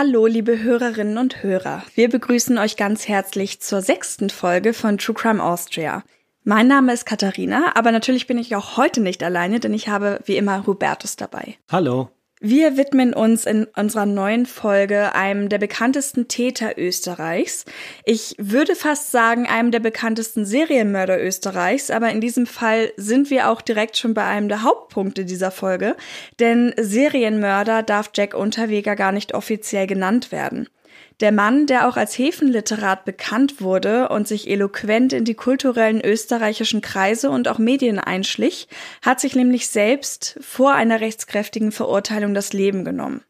Hallo, liebe Hörerinnen und Hörer. Wir begrüßen euch ganz herzlich zur sechsten Folge von True Crime Austria. Mein Name ist Katharina, aber natürlich bin ich auch heute nicht alleine, denn ich habe wie immer Hubertus dabei. Hallo. Wir widmen uns in unserer neuen Folge einem der bekanntesten Täter Österreichs. Ich würde fast sagen, einem der bekanntesten Serienmörder Österreichs, aber in diesem Fall sind wir auch direkt schon bei einem der Hauptpunkte dieser Folge, denn Serienmörder darf Jack Unterweger gar nicht offiziell genannt werden. Der Mann, der auch als Häfenliterat bekannt wurde und sich eloquent in die kulturellen österreichischen Kreise und auch Medien einschlich, hat sich nämlich selbst vor einer rechtskräftigen Verurteilung das Leben genommen.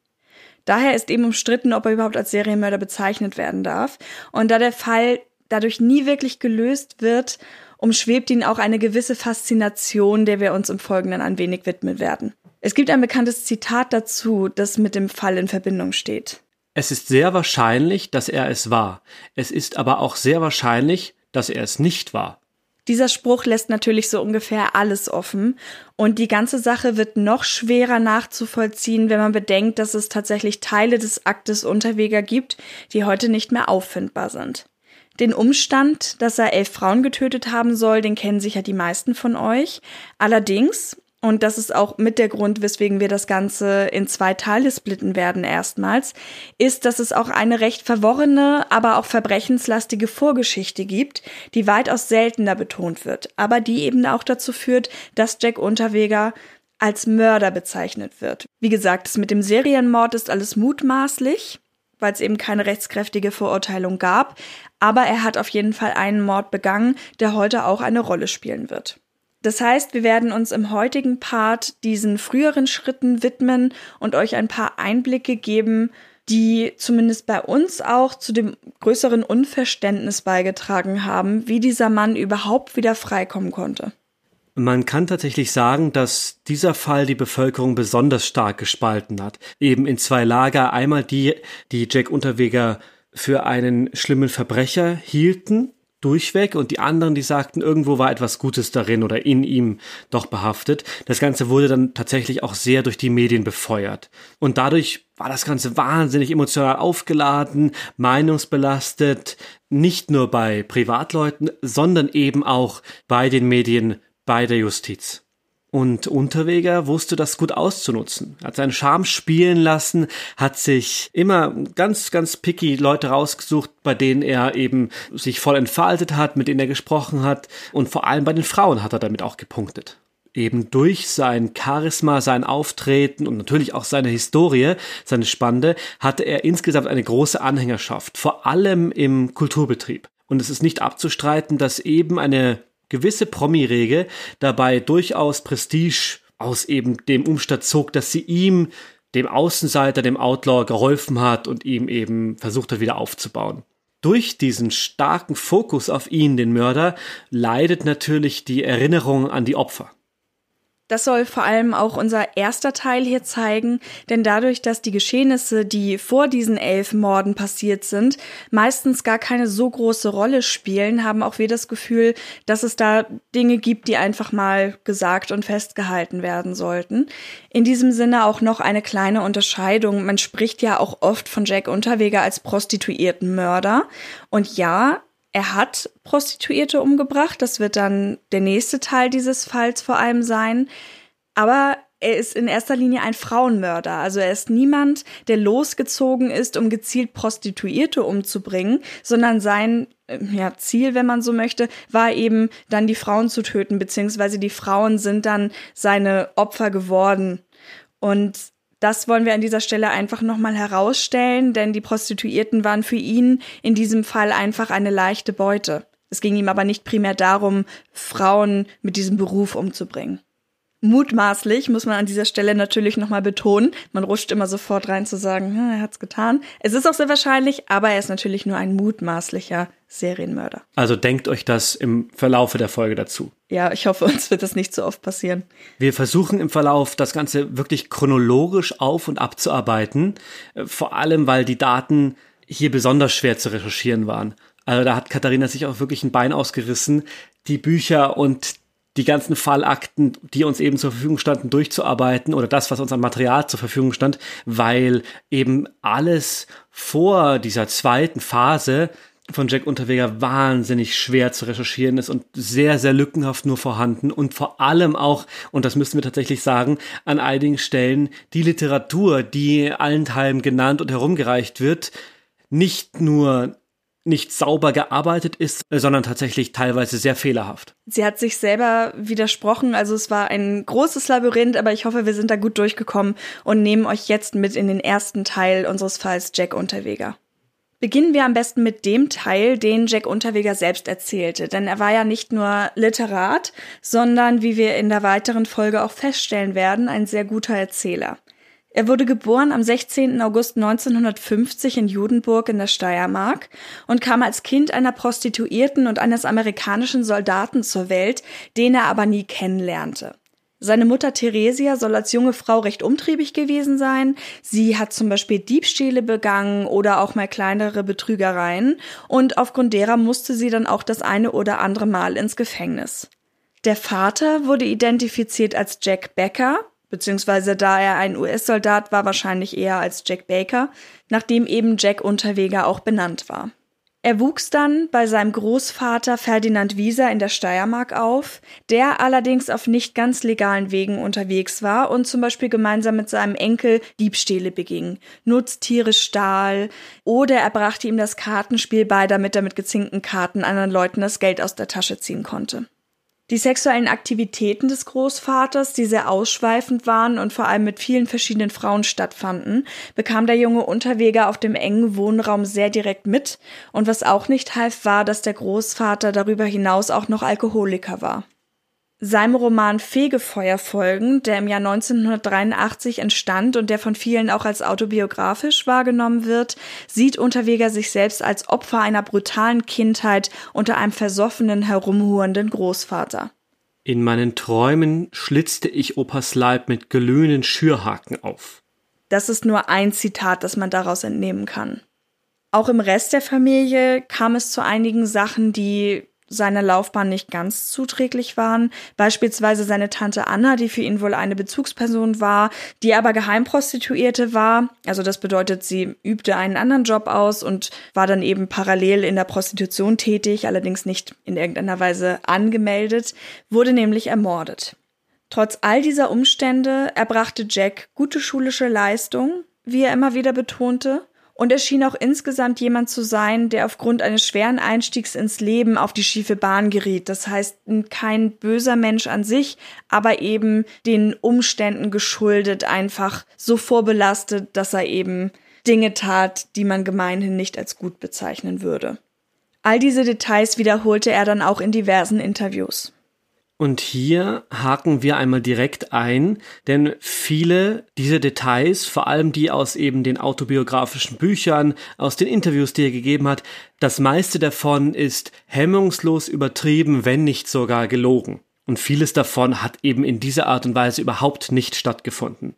Daher ist eben umstritten, ob er überhaupt als Serienmörder bezeichnet werden darf. Und da der Fall dadurch nie wirklich gelöst wird, umschwebt ihn auch eine gewisse Faszination, der wir uns im Folgenden ein wenig widmen werden. Es gibt ein bekanntes Zitat dazu, das mit dem Fall in Verbindung steht. Es ist sehr wahrscheinlich, dass er es war. Es ist aber auch sehr wahrscheinlich, dass er es nicht war. Dieser Spruch lässt natürlich so ungefähr alles offen und die ganze Sache wird noch schwerer nachzuvollziehen, wenn man bedenkt, dass es tatsächlich Teile des Aktes Unterweger gibt, die heute nicht mehr auffindbar sind. Den Umstand, dass er elf Frauen getötet haben soll, den kennen sicher die meisten von euch. Allerdings, und das ist auch mit der Grund, weswegen wir das Ganze in zwei Teile splitten werden erstmals, ist, dass es auch eine recht verworrene, aber auch verbrechenslastige Vorgeschichte gibt, die weitaus seltener betont wird, aber die eben auch dazu führt, dass Jack Unterweger als Mörder bezeichnet wird. Wie gesagt, das mit dem Serienmord ist alles mutmaßlich, weil es eben keine rechtskräftige Verurteilung gab, aber er hat auf jeden Fall einen Mord begangen, der heute auch eine Rolle spielen wird. Das heißt, wir werden uns im heutigen Part diesen früheren Schritten widmen und euch ein paar Einblicke geben, die zumindest bei uns auch zu dem größeren Unverständnis beigetragen haben, wie dieser Mann überhaupt wieder freikommen konnte. Man kann tatsächlich sagen, dass dieser Fall die Bevölkerung besonders stark gespalten hat. Eben in zwei Lager. Einmal die, die Jack Unterweger für einen schlimmen Verbrecher hielten durchweg und die anderen, die sagten, irgendwo war etwas Gutes darin oder in ihm doch behaftet. Das Ganze wurde dann tatsächlich auch sehr durch die Medien befeuert. Und dadurch war das Ganze wahnsinnig emotional aufgeladen, meinungsbelastet, nicht nur bei Privatleuten, sondern eben auch bei den Medien, bei der Justiz. Und Unterweger wusste das gut auszunutzen. Hat seinen Charme spielen lassen, hat sich immer ganz, ganz picky Leute rausgesucht, bei denen er eben sich voll entfaltet hat, mit denen er gesprochen hat. Und vor allem bei den Frauen hat er damit auch gepunktet. Eben durch sein Charisma, sein Auftreten und natürlich auch seine Historie, seine Spannende, hatte er insgesamt eine große Anhängerschaft, vor allem im Kulturbetrieb. Und es ist nicht abzustreiten, dass eben eine gewisse Promi-Regel dabei durchaus Prestige aus eben dem Umstand zog, dass sie ihm, dem Außenseiter, dem Outlaw geholfen hat und ihm eben versucht hat, wieder aufzubauen. Durch diesen starken Fokus auf ihn, den Mörder, leidet natürlich die Erinnerung an die Opfer. Das soll vor allem auch unser erster Teil hier zeigen, denn dadurch, dass die Geschehnisse, die vor diesen elf Morden passiert sind, meistens gar keine so große Rolle spielen, haben auch wir das Gefühl, dass es da Dinge gibt, die einfach mal gesagt und festgehalten werden sollten. In diesem Sinne auch noch eine kleine Unterscheidung. Man spricht ja auch oft von Jack Unterweger als prostituierten Mörder. Und ja, er hat Prostituierte umgebracht. Das wird dann der nächste Teil dieses Falls vor allem sein. Aber er ist in erster Linie ein Frauenmörder. Also er ist niemand, der losgezogen ist, um gezielt Prostituierte umzubringen, sondern sein äh, ja, Ziel, wenn man so möchte, war eben dann die Frauen zu töten, beziehungsweise die Frauen sind dann seine Opfer geworden. Und das wollen wir an dieser Stelle einfach nochmal herausstellen, denn die Prostituierten waren für ihn in diesem Fall einfach eine leichte Beute. Es ging ihm aber nicht primär darum, Frauen mit diesem Beruf umzubringen. Mutmaßlich muss man an dieser Stelle natürlich nochmal betonen. Man rutscht immer sofort rein zu sagen, hm, er hat's getan. Es ist auch sehr wahrscheinlich, aber er ist natürlich nur ein mutmaßlicher Serienmörder. Also denkt euch das im Verlaufe der Folge dazu. Ja, ich hoffe, uns wird das nicht so oft passieren. Wir versuchen im Verlauf das Ganze wirklich chronologisch auf und abzuarbeiten. Äh, vor allem, weil die Daten hier besonders schwer zu recherchieren waren. Also da hat Katharina sich auch wirklich ein Bein ausgerissen, die Bücher und die ganzen Fallakten, die uns eben zur Verfügung standen, durchzuarbeiten oder das, was uns an Material zur Verfügung stand, weil eben alles vor dieser zweiten Phase von Jack Unterweger wahnsinnig schwer zu recherchieren ist und sehr, sehr lückenhaft nur vorhanden und vor allem auch, und das müssen wir tatsächlich sagen, an einigen Stellen die Literatur, die allenthalben genannt und herumgereicht wird, nicht nur nicht sauber gearbeitet ist, sondern tatsächlich teilweise sehr fehlerhaft. Sie hat sich selber widersprochen, also es war ein großes Labyrinth, aber ich hoffe, wir sind da gut durchgekommen und nehmen euch jetzt mit in den ersten Teil unseres Falls Jack Unterweger. Beginnen wir am besten mit dem Teil, den Jack Unterweger selbst erzählte, denn er war ja nicht nur Literat, sondern, wie wir in der weiteren Folge auch feststellen werden, ein sehr guter Erzähler. Er wurde geboren am 16. August 1950 in Judenburg in der Steiermark und kam als Kind einer Prostituierten und eines amerikanischen Soldaten zur Welt, den er aber nie kennenlernte. Seine Mutter Theresia soll als junge Frau recht umtriebig gewesen sein. Sie hat zum Beispiel Diebstähle begangen oder auch mal kleinere Betrügereien und aufgrund derer musste sie dann auch das eine oder andere Mal ins Gefängnis. Der Vater wurde identifiziert als Jack Becker, beziehungsweise da er ein US-Soldat war, wahrscheinlich eher als Jack Baker, nachdem eben Jack Unterweger auch benannt war. Er wuchs dann bei seinem Großvater Ferdinand Wieser in der Steiermark auf, der allerdings auf nicht ganz legalen Wegen unterwegs war und zum Beispiel gemeinsam mit seinem Enkel Diebstähle beging, Nutztiere stahl oder er brachte ihm das Kartenspiel bei, damit er mit gezinkten Karten anderen Leuten das Geld aus der Tasche ziehen konnte. Die sexuellen Aktivitäten des Großvaters, die sehr ausschweifend waren und vor allem mit vielen verschiedenen Frauen stattfanden, bekam der junge Unterweger auf dem engen Wohnraum sehr direkt mit. Und was auch nicht half, war, dass der Großvater darüber hinaus auch noch Alkoholiker war. Seinem Roman Fegefeuer folgend, der im Jahr 1983 entstand und der von vielen auch als autobiografisch wahrgenommen wird, sieht Unterweger sich selbst als Opfer einer brutalen Kindheit unter einem versoffenen, herumhuernden Großvater. In meinen Träumen schlitzte ich Opas Leib mit glühenden Schürhaken auf. Das ist nur ein Zitat, das man daraus entnehmen kann. Auch im Rest der Familie kam es zu einigen Sachen, die seiner Laufbahn nicht ganz zuträglich waren. Beispielsweise seine Tante Anna, die für ihn wohl eine Bezugsperson war, die aber Geheimprostituierte war. Also das bedeutet, sie übte einen anderen Job aus und war dann eben parallel in der Prostitution tätig, allerdings nicht in irgendeiner Weise angemeldet, wurde nämlich ermordet. Trotz all dieser Umstände erbrachte Jack gute schulische Leistung, wie er immer wieder betonte, und er schien auch insgesamt jemand zu sein, der aufgrund eines schweren Einstiegs ins Leben auf die schiefe Bahn geriet. Das heißt, kein böser Mensch an sich, aber eben den Umständen geschuldet, einfach so vorbelastet, dass er eben Dinge tat, die man gemeinhin nicht als gut bezeichnen würde. All diese Details wiederholte er dann auch in diversen Interviews. Und hier haken wir einmal direkt ein, denn viele dieser Details, vor allem die aus eben den autobiografischen Büchern, aus den Interviews, die er gegeben hat, das meiste davon ist hemmungslos übertrieben, wenn nicht sogar gelogen. Und vieles davon hat eben in dieser Art und Weise überhaupt nicht stattgefunden.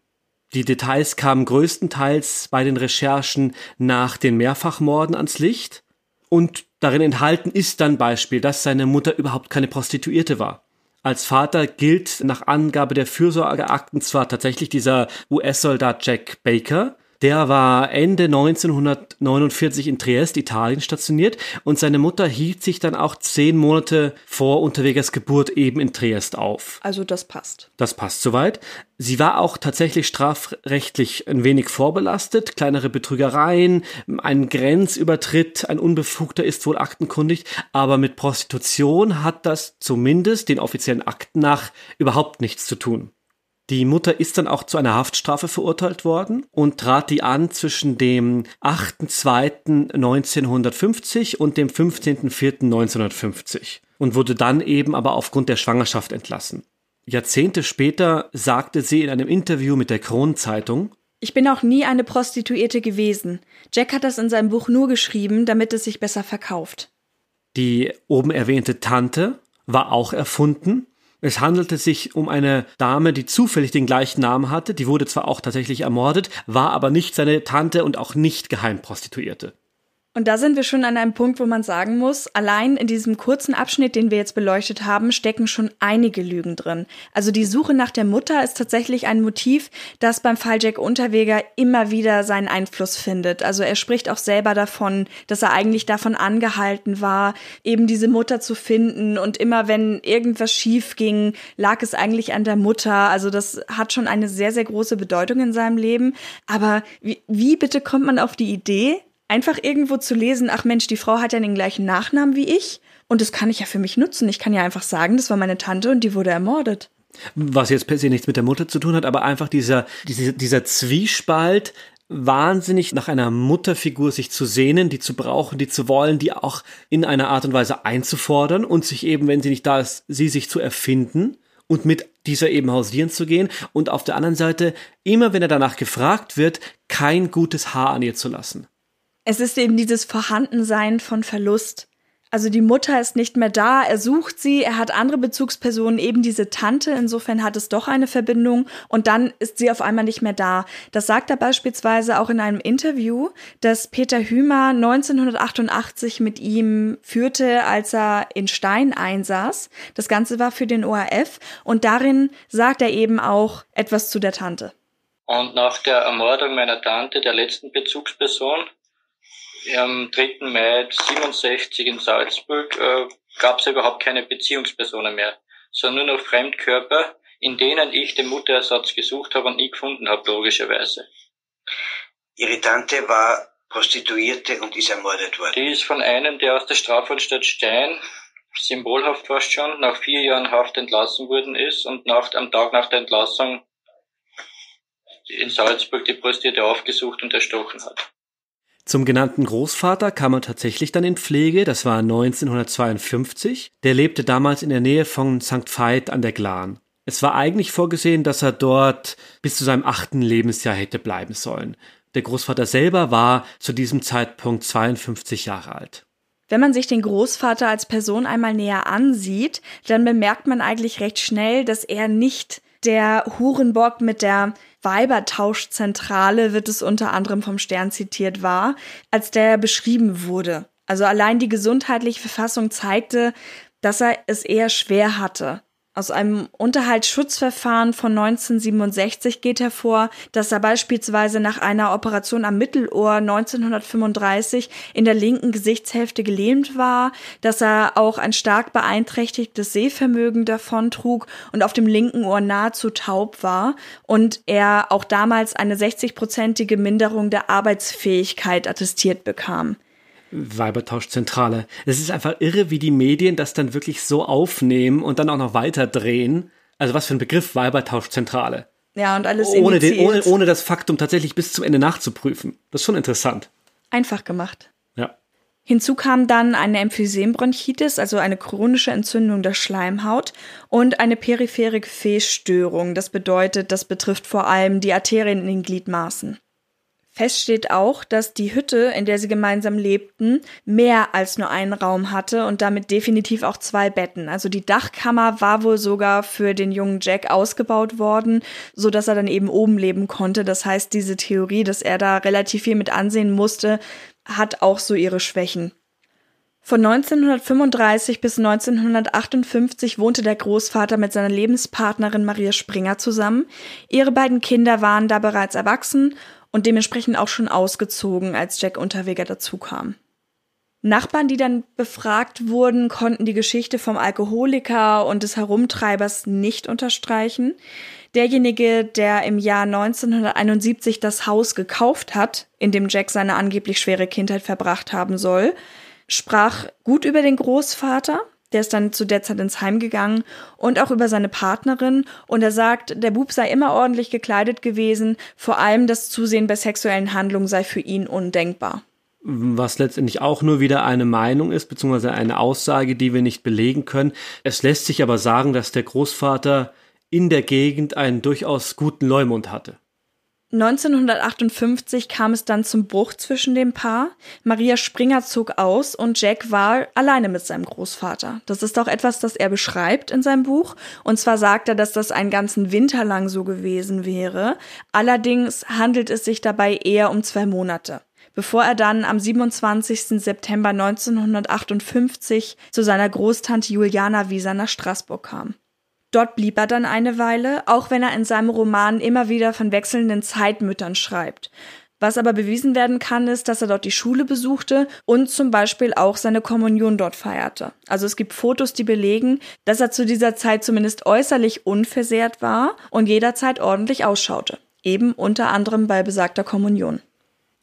Die Details kamen größtenteils bei den Recherchen nach den Mehrfachmorden ans Licht und darin enthalten ist dann Beispiel, dass seine Mutter überhaupt keine Prostituierte war. Als Vater gilt nach Angabe der Fürsorgeakten zwar tatsächlich dieser US-Soldat Jack Baker, der war Ende 1949 in Triest, Italien stationiert und seine Mutter hielt sich dann auch zehn Monate vor Unterwegers Geburt eben in Triest auf. Also das passt. Das passt soweit. Sie war auch tatsächlich strafrechtlich ein wenig vorbelastet. Kleinere Betrügereien, ein Grenzübertritt, ein Unbefugter ist wohl aktenkundig. Aber mit Prostitution hat das zumindest den offiziellen Akten nach überhaupt nichts zu tun. Die Mutter ist dann auch zu einer Haftstrafe verurteilt worden und trat die an zwischen dem 8.2.1950 und dem 15.4.1950 und wurde dann eben aber aufgrund der Schwangerschaft entlassen. Jahrzehnte später sagte sie in einem Interview mit der Kronenzeitung, ich bin auch nie eine Prostituierte gewesen. Jack hat das in seinem Buch nur geschrieben, damit es sich besser verkauft. Die oben erwähnte Tante war auch erfunden. Es handelte sich um eine Dame, die zufällig den gleichen Namen hatte. Die wurde zwar auch tatsächlich ermordet, war aber nicht seine Tante und auch nicht Geheimprostituierte. Und da sind wir schon an einem Punkt, wo man sagen muss, allein in diesem kurzen Abschnitt, den wir jetzt beleuchtet haben, stecken schon einige Lügen drin. Also die Suche nach der Mutter ist tatsächlich ein Motiv, das beim Fall Jack Unterweger immer wieder seinen Einfluss findet. Also er spricht auch selber davon, dass er eigentlich davon angehalten war, eben diese Mutter zu finden. Und immer wenn irgendwas schief ging, lag es eigentlich an der Mutter. Also das hat schon eine sehr, sehr große Bedeutung in seinem Leben. Aber wie, wie bitte kommt man auf die Idee, einfach irgendwo zu lesen, ach Mensch, die Frau hat ja den gleichen Nachnamen wie ich und das kann ich ja für mich nutzen. Ich kann ja einfach sagen, das war meine Tante und die wurde ermordet. Was jetzt per se nichts mit der Mutter zu tun hat, aber einfach dieser, dieser, dieser Zwiespalt, wahnsinnig nach einer Mutterfigur sich zu sehnen, die zu brauchen, die zu wollen, die auch in einer Art und Weise einzufordern und sich eben, wenn sie nicht da ist, sie sich zu erfinden und mit dieser eben hausieren zu gehen und auf der anderen Seite, immer wenn er danach gefragt wird, kein gutes Haar an ihr zu lassen. Es ist eben dieses Vorhandensein von Verlust. Also die Mutter ist nicht mehr da, er sucht sie, er hat andere Bezugspersonen, eben diese Tante, insofern hat es doch eine Verbindung und dann ist sie auf einmal nicht mehr da. Das sagt er beispielsweise auch in einem Interview, das Peter Hümer 1988 mit ihm führte, als er in Stein einsaß. Das Ganze war für den ORF und darin sagt er eben auch etwas zu der Tante. Und nach der Ermordung meiner Tante, der letzten Bezugsperson, am 3. Mai 67 in Salzburg äh, gab es überhaupt keine Beziehungspersonen mehr, sondern nur noch Fremdkörper, in denen ich den Mutterersatz gesucht habe und nie gefunden habe, logischerweise. Ihre Tante war Prostituierte und ist ermordet worden. Die ist von einem, der aus der Strafanstalt Stein, symbolhaft fast schon, nach vier Jahren Haft entlassen worden ist und nach, am Tag nach der Entlassung in Salzburg die Prostituierte aufgesucht und erstochen hat. Zum genannten Großvater kam er tatsächlich dann in Pflege, das war 1952. Der lebte damals in der Nähe von St. Veit an der Glan. Es war eigentlich vorgesehen, dass er dort bis zu seinem achten Lebensjahr hätte bleiben sollen. Der Großvater selber war zu diesem Zeitpunkt 52 Jahre alt. Wenn man sich den Großvater als Person einmal näher ansieht, dann bemerkt man eigentlich recht schnell, dass er nicht der Hurenbock mit der Weibertauschzentrale wird es unter anderem vom Stern zitiert war, als der beschrieben wurde. Also allein die gesundheitliche Verfassung zeigte, dass er es eher schwer hatte. Aus einem Unterhaltsschutzverfahren von 1967 geht hervor, dass er beispielsweise nach einer Operation am Mittelohr 1935 in der linken Gesichtshälfte gelähmt war, dass er auch ein stark beeinträchtigtes Sehvermögen davontrug und auf dem linken Ohr nahezu taub war und er auch damals eine 60-prozentige Minderung der Arbeitsfähigkeit attestiert bekam. Weibertauschzentrale. Es ist einfach irre, wie die Medien das dann wirklich so aufnehmen und dann auch noch weiterdrehen. Also was für ein Begriff Weibertauschzentrale. Ja, und alles ohne, den, ohne, ohne das Faktum tatsächlich bis zum Ende nachzuprüfen. Das ist schon interessant. Einfach gemacht. Ja. Hinzu kam dann eine Emphysembronchitis, also eine chronische Entzündung der Schleimhaut und eine periphere Gefäßstörung. Das bedeutet, das betrifft vor allem die Arterien in den Gliedmaßen. Fest steht auch, dass die Hütte, in der sie gemeinsam lebten, mehr als nur einen Raum hatte und damit definitiv auch zwei Betten. Also die Dachkammer war wohl sogar für den jungen Jack ausgebaut worden, so dass er dann eben oben leben konnte. Das heißt, diese Theorie, dass er da relativ viel mit ansehen musste, hat auch so ihre Schwächen. Von 1935 bis 1958 wohnte der Großvater mit seiner Lebenspartnerin Maria Springer zusammen. Ihre beiden Kinder waren da bereits erwachsen und dementsprechend auch schon ausgezogen, als Jack Unterweger dazukam. Nachbarn, die dann befragt wurden, konnten die Geschichte vom Alkoholiker und des Herumtreibers nicht unterstreichen. Derjenige, der im Jahr 1971 das Haus gekauft hat, in dem Jack seine angeblich schwere Kindheit verbracht haben soll, sprach gut über den Großvater, der ist dann zu der Zeit ins Heim gegangen und auch über seine Partnerin. Und er sagt, der Bub sei immer ordentlich gekleidet gewesen. Vor allem das Zusehen bei sexuellen Handlungen sei für ihn undenkbar. Was letztendlich auch nur wieder eine Meinung ist, beziehungsweise eine Aussage, die wir nicht belegen können. Es lässt sich aber sagen, dass der Großvater in der Gegend einen durchaus guten Leumund hatte. 1958 kam es dann zum Bruch zwischen dem Paar. Maria Springer zog aus und Jack war alleine mit seinem Großvater. Das ist auch etwas, das er beschreibt in seinem Buch. Und zwar sagt er, dass das einen ganzen Winter lang so gewesen wäre. Allerdings handelt es sich dabei eher um zwei Monate bevor er dann am 27. September 1958 zu seiner Großtante Juliana Wieser nach Straßburg kam. Dort blieb er dann eine Weile, auch wenn er in seinem Roman immer wieder von wechselnden Zeitmüttern schreibt. Was aber bewiesen werden kann, ist, dass er dort die Schule besuchte und zum Beispiel auch seine Kommunion dort feierte. Also es gibt Fotos, die belegen, dass er zu dieser Zeit zumindest äußerlich unversehrt war und jederzeit ordentlich ausschaute. Eben unter anderem bei besagter Kommunion.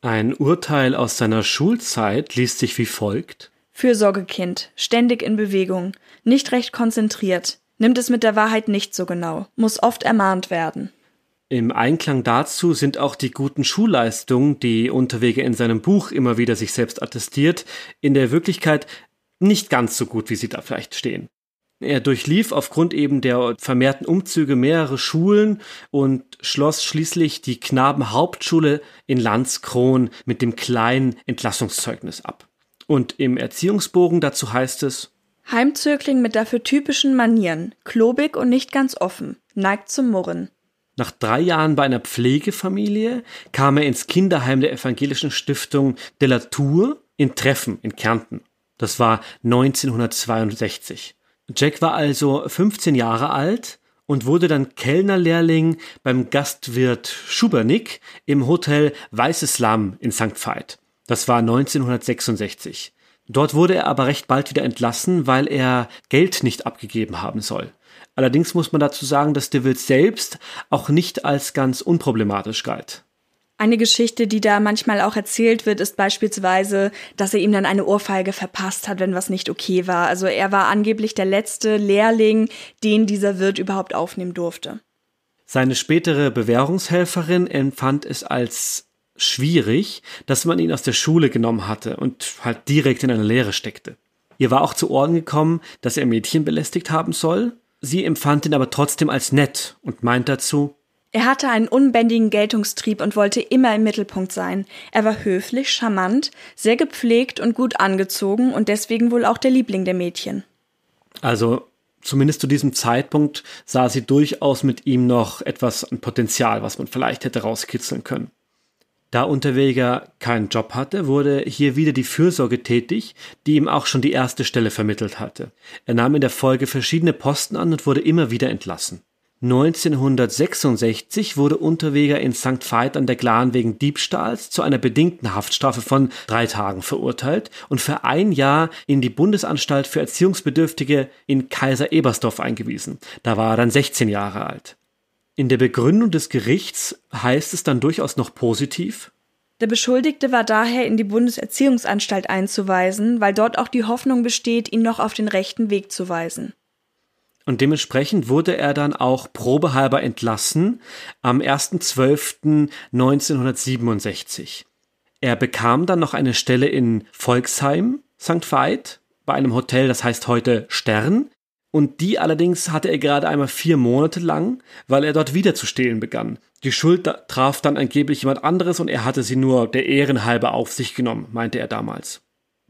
Ein Urteil aus seiner Schulzeit liest sich wie folgt. Fürsorgekind, ständig in Bewegung, nicht recht konzentriert, nimmt es mit der Wahrheit nicht so genau, muss oft ermahnt werden. Im Einklang dazu sind auch die guten Schulleistungen, die Unterwege in seinem Buch immer wieder sich selbst attestiert, in der Wirklichkeit nicht ganz so gut, wie sie da vielleicht stehen. Er durchlief aufgrund eben der vermehrten Umzüge mehrere Schulen und schloss schließlich die Knabenhauptschule in Landskron mit dem kleinen Entlassungszeugnis ab. Und im Erziehungsbogen dazu heißt es Heimzögling mit dafür typischen Manieren, klobig und nicht ganz offen, neigt zum Murren. Nach drei Jahren bei einer Pflegefamilie kam er ins Kinderheim der evangelischen Stiftung de la Tour in Treffen in Kärnten. Das war 1962. Jack war also 15 Jahre alt und wurde dann Kellnerlehrling beim Gastwirt Schubernick im Hotel Weißes Lamm in St. Veit. Das war 1966. Dort wurde er aber recht bald wieder entlassen, weil er Geld nicht abgegeben haben soll. Allerdings muss man dazu sagen, dass de Wild selbst auch nicht als ganz unproblematisch galt. Eine Geschichte, die da manchmal auch erzählt wird, ist beispielsweise, dass er ihm dann eine Ohrfeige verpasst hat, wenn was nicht okay war. Also er war angeblich der letzte Lehrling, den dieser Wirt überhaupt aufnehmen durfte. Seine spätere Bewährungshelferin empfand es als schwierig, dass man ihn aus der Schule genommen hatte und halt direkt in eine Lehre steckte. Ihr war auch zu Ohren gekommen, dass er Mädchen belästigt haben soll. Sie empfand ihn aber trotzdem als nett und meint dazu, er hatte einen unbändigen Geltungstrieb und wollte immer im Mittelpunkt sein. Er war höflich, charmant, sehr gepflegt und gut angezogen und deswegen wohl auch der Liebling der Mädchen. Also zumindest zu diesem Zeitpunkt sah sie durchaus mit ihm noch etwas an Potenzial, was man vielleicht hätte rauskitzeln können. Da Unterweger keinen Job hatte, wurde hier wieder die Fürsorge tätig, die ihm auch schon die erste Stelle vermittelt hatte. Er nahm in der Folge verschiedene Posten an und wurde immer wieder entlassen. 1966 wurde Unterweger in St. Veit an der Glan wegen Diebstahls zu einer bedingten Haftstrafe von drei Tagen verurteilt und für ein Jahr in die Bundesanstalt für Erziehungsbedürftige in Kaiser Ebersdorf eingewiesen. Da war er dann 16 Jahre alt. In der Begründung des Gerichts heißt es dann durchaus noch positiv. Der Beschuldigte war daher in die Bundeserziehungsanstalt einzuweisen, weil dort auch die Hoffnung besteht, ihn noch auf den rechten Weg zu weisen. Und dementsprechend wurde er dann auch probehalber entlassen am 1.12.1967. Er bekam dann noch eine Stelle in Volksheim, St. Veit, bei einem Hotel, das heißt heute Stern. Und die allerdings hatte er gerade einmal vier Monate lang, weil er dort wieder zu stehlen begann. Die Schuld traf dann angeblich jemand anderes und er hatte sie nur der Ehrenhalber auf sich genommen, meinte er damals.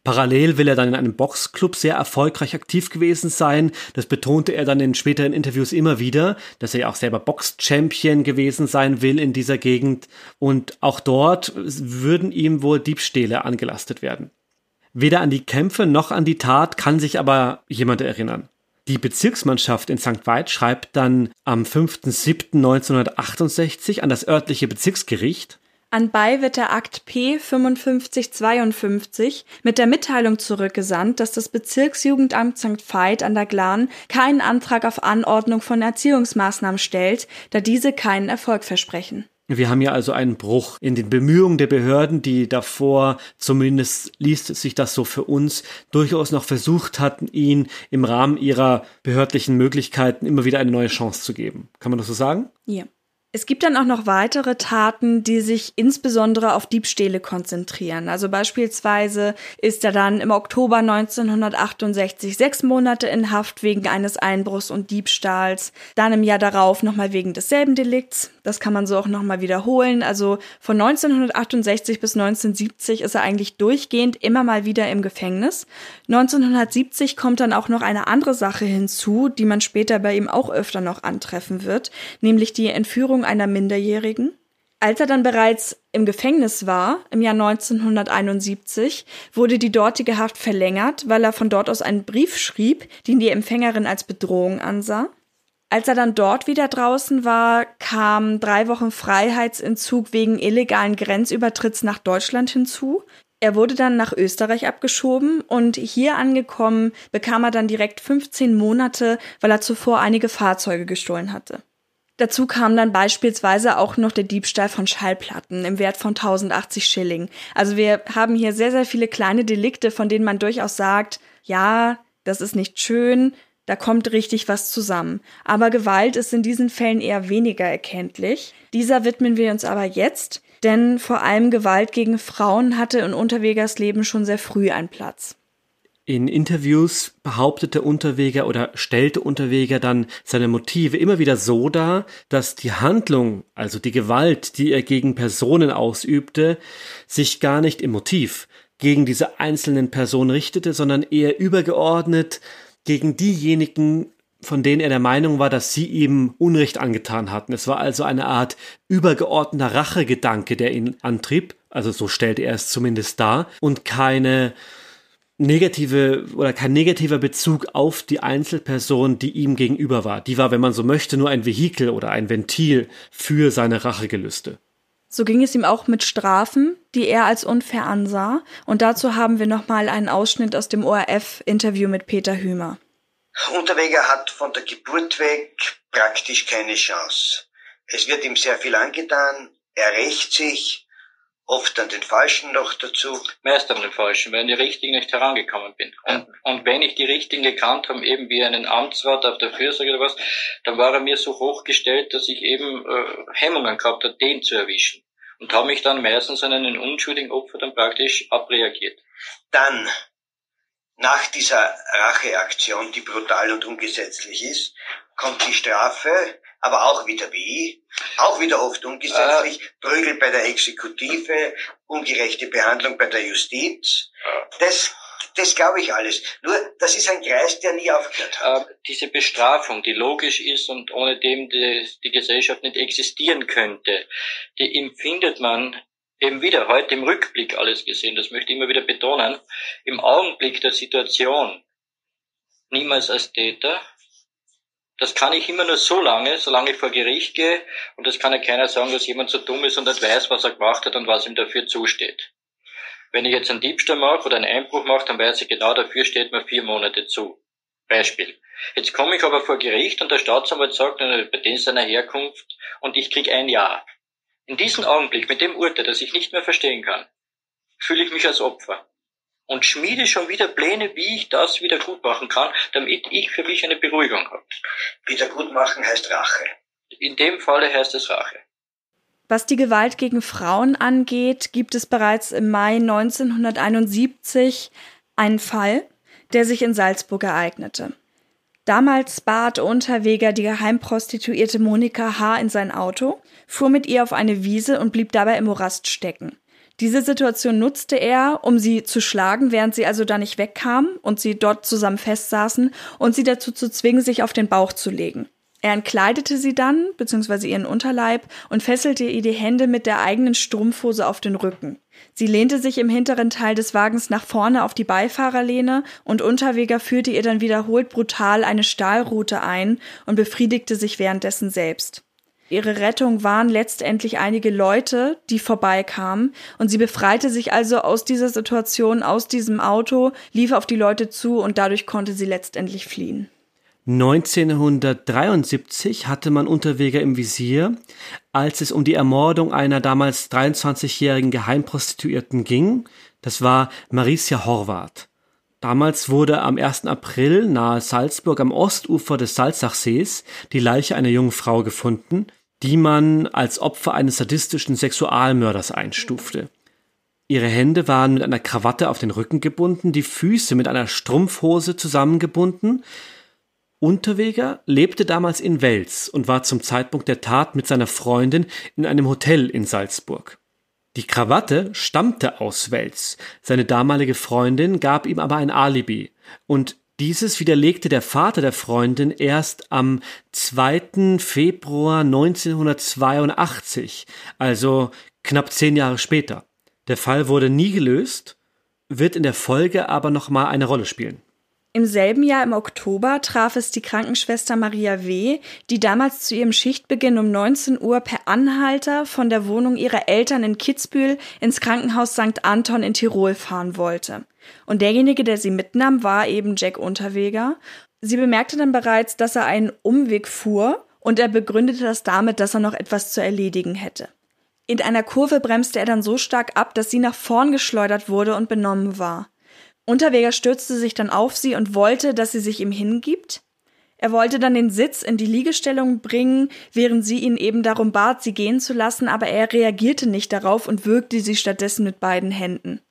Parallel will er dann in einem Boxclub sehr erfolgreich aktiv gewesen sein. Das betonte er dann in späteren Interviews immer wieder, dass er ja auch selber Box-Champion gewesen sein will in dieser Gegend. Und auch dort würden ihm wohl Diebstähle angelastet werden. Weder an die Kämpfe noch an die Tat kann sich aber jemand erinnern. Die Bezirksmannschaft in St. Veit schreibt dann am 5.7.1968 an das örtliche Bezirksgericht, Anbei wird der Akt P 5552 mit der Mitteilung zurückgesandt, dass das Bezirksjugendamt St. Veit an der Glan keinen Antrag auf Anordnung von Erziehungsmaßnahmen stellt, da diese keinen Erfolg versprechen. Wir haben ja also einen Bruch in den Bemühungen der Behörden, die davor, zumindest liest sich das so für uns, durchaus noch versucht hatten, ihn im Rahmen ihrer behördlichen Möglichkeiten immer wieder eine neue Chance zu geben. Kann man das so sagen? Ja. Es gibt dann auch noch weitere Taten, die sich insbesondere auf Diebstähle konzentrieren. Also beispielsweise ist er dann im Oktober 1968 sechs Monate in Haft wegen eines Einbruchs und Diebstahls. Dann im Jahr darauf nochmal wegen desselben Delikts. Das kann man so auch nochmal wiederholen. Also von 1968 bis 1970 ist er eigentlich durchgehend immer mal wieder im Gefängnis. 1970 kommt dann auch noch eine andere Sache hinzu, die man später bei ihm auch öfter noch antreffen wird, nämlich die Entführung einer Minderjährigen. Als er dann bereits im Gefängnis war, im Jahr 1971, wurde die dortige Haft verlängert, weil er von dort aus einen Brief schrieb, den die Empfängerin als Bedrohung ansah. Als er dann dort wieder draußen war, kam drei Wochen Freiheitsentzug wegen illegalen Grenzübertritts nach Deutschland hinzu. Er wurde dann nach Österreich abgeschoben und hier angekommen bekam er dann direkt 15 Monate, weil er zuvor einige Fahrzeuge gestohlen hatte. Dazu kam dann beispielsweise auch noch der Diebstahl von Schallplatten im Wert von 1080 Schilling. Also wir haben hier sehr, sehr viele kleine Delikte, von denen man durchaus sagt, ja, das ist nicht schön, da kommt richtig was zusammen. Aber Gewalt ist in diesen Fällen eher weniger erkenntlich. Dieser widmen wir uns aber jetzt, denn vor allem Gewalt gegen Frauen hatte in Unterwegers Leben schon sehr früh einen Platz. In Interviews behauptete Unterweger oder stellte Unterweger dann seine Motive immer wieder so dar, dass die Handlung, also die Gewalt, die er gegen Personen ausübte, sich gar nicht im Motiv gegen diese einzelnen Personen richtete, sondern eher übergeordnet gegen diejenigen, von denen er der Meinung war, dass sie ihm Unrecht angetan hatten. Es war also eine Art übergeordneter Rachegedanke, der ihn antrieb, also so stellte er es zumindest dar, und keine negative oder kein negativer Bezug auf die Einzelperson, die ihm gegenüber war. Die war, wenn man so möchte, nur ein Vehikel oder ein Ventil für seine Rachegelüste. So ging es ihm auch mit Strafen, die er als unfair ansah. Und dazu haben wir nochmal einen Ausschnitt aus dem ORF-Interview mit Peter Hümer. Unterweger hat von der Geburt weg praktisch keine Chance. Es wird ihm sehr viel angetan, er rächt sich, oft an den Falschen noch dazu. Meist an den Falschen, weil ich an die Richtigen nicht herangekommen bin. Und, und wenn ich die Richtigen gekannt habe, eben wie einen Amtsrat auf der Fürsorge oder was, dann war er mir so hochgestellt, dass ich eben äh, Hemmungen gehabt habe, den zu erwischen. Und habe mich dann meistens an einen unschuldigen Opfer dann praktisch abreagiert. Dann, nach dieser Racheaktion, die brutal und ungesetzlich ist, kommt die Strafe, aber auch wieder wie, auch wieder oft ungesetzlich, äh, Prügel bei der Exekutive, ungerechte Behandlung bei der Justiz. Das, das glaube ich alles. Nur, das ist ein Kreis, der nie aufgehört hat. Äh, diese Bestrafung, die logisch ist und ohne dem die, die Gesellschaft nicht existieren könnte, die empfindet man eben wieder heute im Rückblick alles gesehen, das möchte ich immer wieder betonen, im Augenblick der Situation niemals als Täter, das kann ich immer nur so lange, solange ich vor Gericht gehe, und das kann ja keiner sagen, dass jemand so dumm ist und nicht weiß, was er gemacht hat und was ihm dafür zusteht. Wenn ich jetzt einen Diebstahl mache oder einen Einbruch mache, dann weiß ich genau, dafür steht mir vier Monate zu. Beispiel. Jetzt komme ich aber vor Gericht und der Staatsanwalt sagt, bei den seiner Herkunft und ich krieg ein Jahr. In diesem Augenblick, mit dem Urteil, das ich nicht mehr verstehen kann, fühle ich mich als Opfer und schmiede schon wieder Pläne, wie ich das wieder gut machen kann, damit ich für mich eine Beruhigung habe. Wieder gut machen heißt Rache. In dem Falle heißt es Rache. Was die Gewalt gegen Frauen angeht, gibt es bereits im Mai 1971 einen Fall, der sich in Salzburg ereignete. Damals bat Unterweger die Geheimprostituierte Monika H. in sein Auto, fuhr mit ihr auf eine Wiese und blieb dabei im Morast stecken. Diese Situation nutzte er, um sie zu schlagen, während sie also da nicht wegkam und sie dort zusammen festsaßen und sie dazu zu zwingen, sich auf den Bauch zu legen. Er entkleidete sie dann, beziehungsweise ihren Unterleib, und fesselte ihr die Hände mit der eigenen Strumpfhose auf den Rücken. Sie lehnte sich im hinteren Teil des Wagens nach vorne auf die Beifahrerlehne und Unterweger führte ihr dann wiederholt brutal eine Stahlrute ein und befriedigte sich währenddessen selbst. Ihre Rettung waren letztendlich einige Leute, die vorbeikamen, und sie befreite sich also aus dieser Situation, aus diesem Auto, lief auf die Leute zu und dadurch konnte sie letztendlich fliehen. 1973 hatte man Unterweger im Visier, als es um die Ermordung einer damals 23-jährigen Geheimprostituierten ging. Das war Maricia Horvath. Damals wurde am 1. April nahe Salzburg am Ostufer des Salzachsees die Leiche einer jungen Frau gefunden. Die man als Opfer eines sadistischen Sexualmörders einstufte. Ihre Hände waren mit einer Krawatte auf den Rücken gebunden, die Füße mit einer Strumpfhose zusammengebunden. Unterweger lebte damals in Wels und war zum Zeitpunkt der Tat mit seiner Freundin in einem Hotel in Salzburg. Die Krawatte stammte aus Wels. Seine damalige Freundin gab ihm aber ein Alibi. Und dieses widerlegte der Vater der Freundin erst am 2. Februar 1982, also knapp zehn Jahre später. Der Fall wurde nie gelöst, wird in der Folge aber noch mal eine Rolle spielen. Im selben Jahr im Oktober traf es die Krankenschwester Maria W., die damals zu ihrem Schichtbeginn um 19 Uhr per Anhalter von der Wohnung ihrer Eltern in Kitzbühel ins Krankenhaus St. Anton in Tirol fahren wollte. Und derjenige, der sie mitnahm, war eben Jack Unterweger. Sie bemerkte dann bereits, dass er einen Umweg fuhr und er begründete das damit, dass er noch etwas zu erledigen hätte. In einer Kurve bremste er dann so stark ab, dass sie nach vorn geschleudert wurde und benommen war. Unterweger stürzte sich dann auf sie und wollte, dass sie sich ihm hingibt. Er wollte dann den Sitz in die Liegestellung bringen, während sie ihn eben darum bat, sie gehen zu lassen, aber er reagierte nicht darauf und würgte sie stattdessen mit beiden Händen.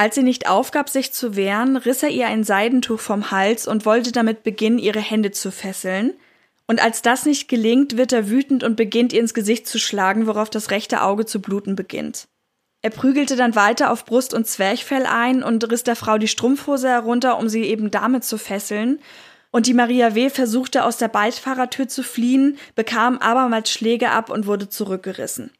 Als sie nicht aufgab, sich zu wehren, riss er ihr ein Seidentuch vom Hals und wollte damit beginnen, ihre Hände zu fesseln – und als das nicht gelingt, wird er wütend und beginnt ihr ins Gesicht zu schlagen, worauf das rechte Auge zu bluten beginnt. Er prügelte dann weiter auf Brust und Zwerchfell ein und riss der Frau die Strumpfhose herunter, um sie eben damit zu fesseln. Und die Maria W. versuchte aus der Beitfahrertür zu fliehen, bekam abermals Schläge ab und wurde zurückgerissen.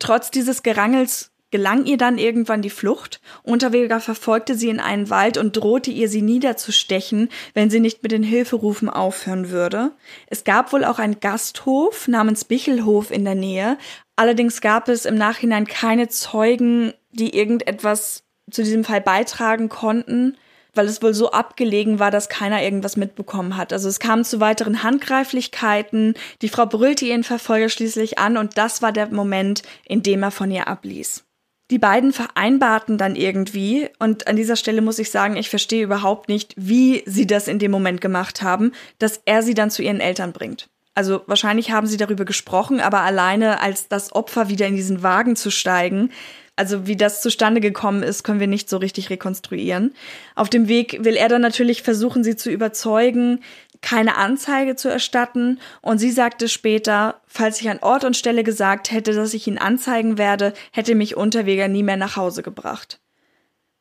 Trotz dieses Gerangels gelang ihr dann irgendwann die Flucht. Unterweger verfolgte sie in einen Wald und drohte ihr, sie niederzustechen, wenn sie nicht mit den Hilferufen aufhören würde. Es gab wohl auch einen Gasthof namens Bichelhof in der Nähe. Allerdings gab es im Nachhinein keine Zeugen, die irgendetwas zu diesem Fall beitragen konnten weil es wohl so abgelegen war, dass keiner irgendwas mitbekommen hat. Also es kam zu weiteren Handgreiflichkeiten, die Frau brüllte ihren Verfolger schließlich an und das war der Moment, in dem er von ihr abließ. Die beiden vereinbarten dann irgendwie, und an dieser Stelle muss ich sagen, ich verstehe überhaupt nicht, wie sie das in dem Moment gemacht haben, dass er sie dann zu ihren Eltern bringt. Also wahrscheinlich haben sie darüber gesprochen, aber alleine als das Opfer wieder in diesen Wagen zu steigen, also wie das zustande gekommen ist, können wir nicht so richtig rekonstruieren. Auf dem Weg will er dann natürlich versuchen, sie zu überzeugen, keine Anzeige zu erstatten. Und sie sagte später, falls ich an Ort und Stelle gesagt hätte, dass ich ihn anzeigen werde, hätte mich Unterweger nie mehr nach Hause gebracht.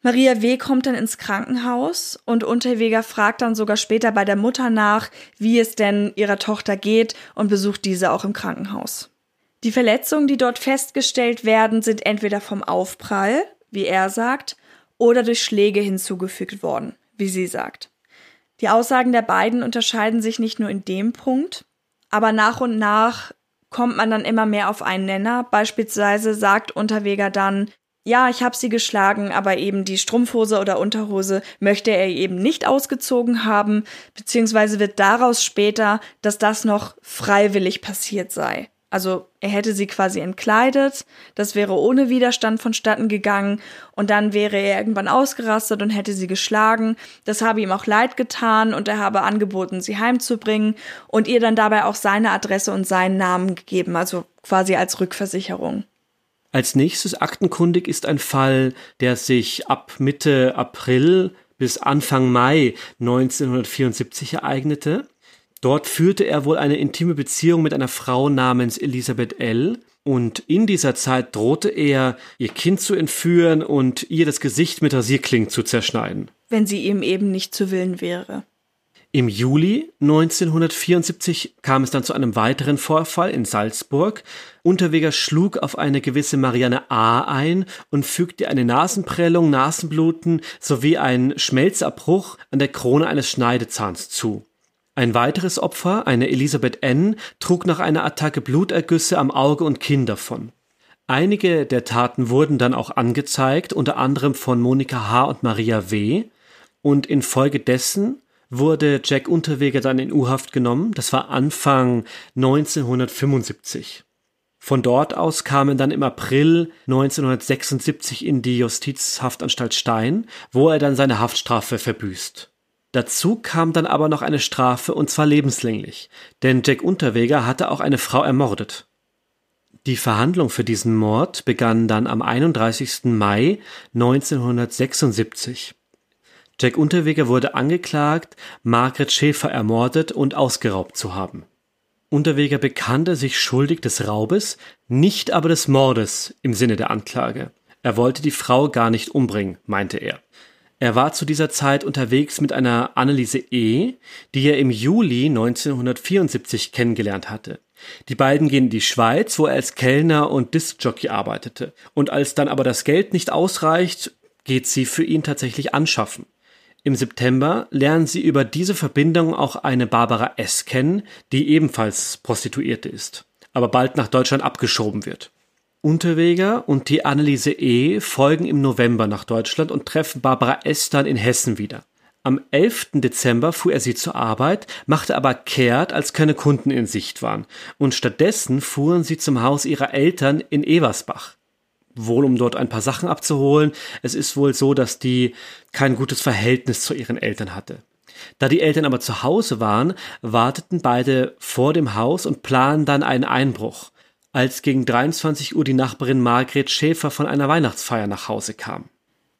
Maria W. kommt dann ins Krankenhaus und Unterweger fragt dann sogar später bei der Mutter nach, wie es denn ihrer Tochter geht und besucht diese auch im Krankenhaus. Die Verletzungen, die dort festgestellt werden, sind entweder vom Aufprall, wie er sagt, oder durch Schläge hinzugefügt worden, wie sie sagt. Die Aussagen der beiden unterscheiden sich nicht nur in dem Punkt, aber nach und nach kommt man dann immer mehr auf einen Nenner. Beispielsweise sagt Unterweger dann, ja, ich habe sie geschlagen, aber eben die Strumpfhose oder Unterhose möchte er eben nicht ausgezogen haben, beziehungsweise wird daraus später, dass das noch freiwillig passiert sei. Also er hätte sie quasi entkleidet, das wäre ohne Widerstand vonstatten gegangen und dann wäre er irgendwann ausgerastet und hätte sie geschlagen. Das habe ihm auch leid getan und er habe angeboten, sie heimzubringen und ihr dann dabei auch seine Adresse und seinen Namen gegeben, also quasi als Rückversicherung. Als nächstes aktenkundig ist ein Fall, der sich ab Mitte April bis Anfang Mai 1974 ereignete. Dort führte er wohl eine intime Beziehung mit einer Frau namens Elisabeth L. Und in dieser Zeit drohte er, ihr Kind zu entführen und ihr das Gesicht mit Rasierklingen zu zerschneiden. Wenn sie ihm eben nicht zu Willen wäre. Im Juli 1974 kam es dann zu einem weiteren Vorfall in Salzburg. Unterweger schlug auf eine gewisse Marianne A. ein und fügte eine Nasenprellung, Nasenbluten sowie einen Schmelzabbruch an der Krone eines Schneidezahns zu. Ein weiteres Opfer, eine Elisabeth N., trug nach einer Attacke Blutergüsse am Auge und Kinn davon. Einige der Taten wurden dann auch angezeigt, unter anderem von Monika H. und Maria W. Und infolgedessen wurde Jack Unterweger dann in U-Haft genommen. Das war Anfang 1975. Von dort aus kam er dann im April 1976 in die Justizhaftanstalt Stein, wo er dann seine Haftstrafe verbüßt. Dazu kam dann aber noch eine Strafe und zwar lebenslänglich, denn Jack Unterweger hatte auch eine Frau ermordet. Die Verhandlung für diesen Mord begann dann am 31. Mai 1976. Jack Unterweger wurde angeklagt, Margret Schäfer ermordet und ausgeraubt zu haben. Unterweger bekannte sich schuldig des Raubes, nicht aber des Mordes im Sinne der Anklage. Er wollte die Frau gar nicht umbringen, meinte er. Er war zu dieser Zeit unterwegs mit einer Anneliese E., die er im Juli 1974 kennengelernt hatte. Die beiden gehen in die Schweiz, wo er als Kellner und Diskjockey arbeitete. Und als dann aber das Geld nicht ausreicht, geht sie für ihn tatsächlich anschaffen. Im September lernen sie über diese Verbindung auch eine Barbara S. kennen, die ebenfalls Prostituierte ist, aber bald nach Deutschland abgeschoben wird. Unterweger und die Anneliese E. folgen im November nach Deutschland und treffen Barbara S. dann in Hessen wieder. Am 11. Dezember fuhr er sie zur Arbeit, machte aber kehrt, als keine Kunden in Sicht waren, und stattdessen fuhren sie zum Haus ihrer Eltern in Eversbach. Wohl um dort ein paar Sachen abzuholen. Es ist wohl so, dass die kein gutes Verhältnis zu ihren Eltern hatte. Da die Eltern aber zu Hause waren, warteten beide vor dem Haus und planen dann einen Einbruch als gegen 23 Uhr die Nachbarin Margret Schäfer von einer Weihnachtsfeier nach Hause kam.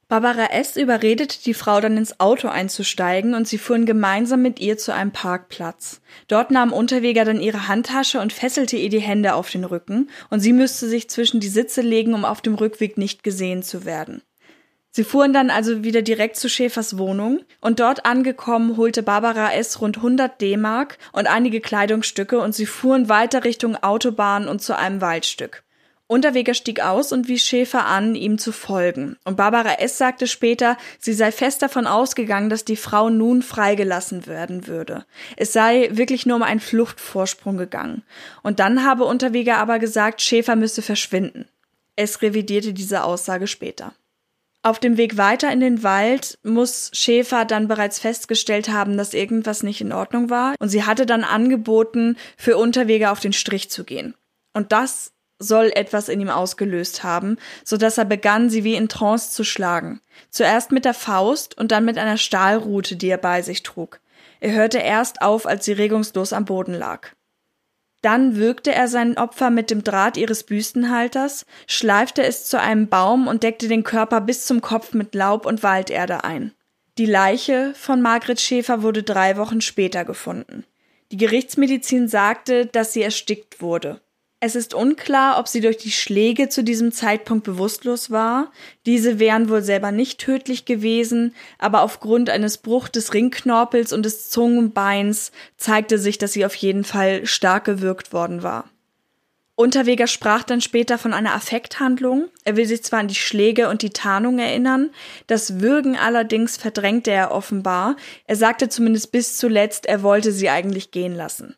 Barbara S. überredete die Frau dann ins Auto einzusteigen und sie fuhren gemeinsam mit ihr zu einem Parkplatz. Dort nahm Unterweger dann ihre Handtasche und fesselte ihr die Hände auf den Rücken und sie müsste sich zwischen die Sitze legen, um auf dem Rückweg nicht gesehen zu werden. Sie fuhren dann also wieder direkt zu Schäfers Wohnung und dort angekommen holte Barbara S. rund 100 D-Mark und einige Kleidungsstücke und sie fuhren weiter Richtung Autobahn und zu einem Waldstück. Unterweger stieg aus und wies Schäfer an, ihm zu folgen. Und Barbara S. sagte später, sie sei fest davon ausgegangen, dass die Frau nun freigelassen werden würde. Es sei wirklich nur um einen Fluchtvorsprung gegangen. Und dann habe Unterweger aber gesagt, Schäfer müsse verschwinden. Es revidierte diese Aussage später. Auf dem Weg weiter in den Wald muss Schäfer dann bereits festgestellt haben, dass irgendwas nicht in Ordnung war und sie hatte dann angeboten, für Unterwege auf den Strich zu gehen. Und das soll etwas in ihm ausgelöst haben, so dass er begann, sie wie in Trance zu schlagen. Zuerst mit der Faust und dann mit einer Stahlrute, die er bei sich trug. Er hörte erst auf, als sie regungslos am Boden lag. Dann würgte er sein Opfer mit dem Draht ihres Büstenhalters, schleifte es zu einem Baum und deckte den Körper bis zum Kopf mit Laub und Walderde ein. Die Leiche von Margret Schäfer wurde drei Wochen später gefunden. Die Gerichtsmedizin sagte, dass sie erstickt wurde. Es ist unklar, ob sie durch die Schläge zu diesem Zeitpunkt bewusstlos war. Diese wären wohl selber nicht tödlich gewesen, aber aufgrund eines Bruch des Ringknorpels und des Zungenbeins zeigte sich, dass sie auf jeden Fall stark gewürgt worden war. Unterweger sprach dann später von einer Affekthandlung. Er will sich zwar an die Schläge und die Tarnung erinnern, das Würgen allerdings verdrängte er offenbar. Er sagte zumindest bis zuletzt, er wollte sie eigentlich gehen lassen.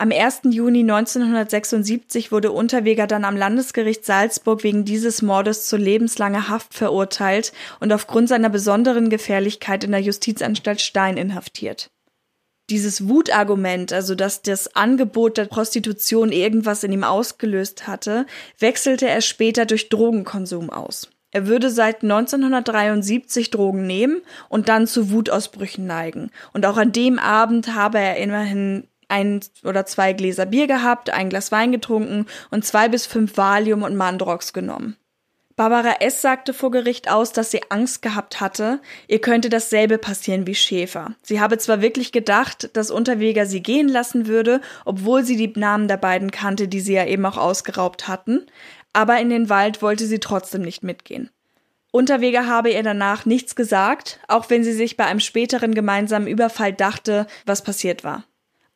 Am 1. Juni 1976 wurde Unterweger dann am Landesgericht Salzburg wegen dieses Mordes zu lebenslanger Haft verurteilt und aufgrund seiner besonderen Gefährlichkeit in der Justizanstalt Stein inhaftiert. Dieses Wutargument, also dass das Angebot der Prostitution irgendwas in ihm ausgelöst hatte, wechselte er später durch Drogenkonsum aus. Er würde seit 1973 Drogen nehmen und dann zu Wutausbrüchen neigen. Und auch an dem Abend habe er immerhin ein oder zwei Gläser Bier gehabt, ein Glas Wein getrunken und zwei bis fünf Valium und Mandrox genommen. Barbara S. sagte vor Gericht aus, dass sie Angst gehabt hatte, ihr könnte dasselbe passieren wie Schäfer. Sie habe zwar wirklich gedacht, dass Unterweger sie gehen lassen würde, obwohl sie die Namen der beiden kannte, die sie ja eben auch ausgeraubt hatten, aber in den Wald wollte sie trotzdem nicht mitgehen. Unterweger habe ihr danach nichts gesagt, auch wenn sie sich bei einem späteren gemeinsamen Überfall dachte, was passiert war.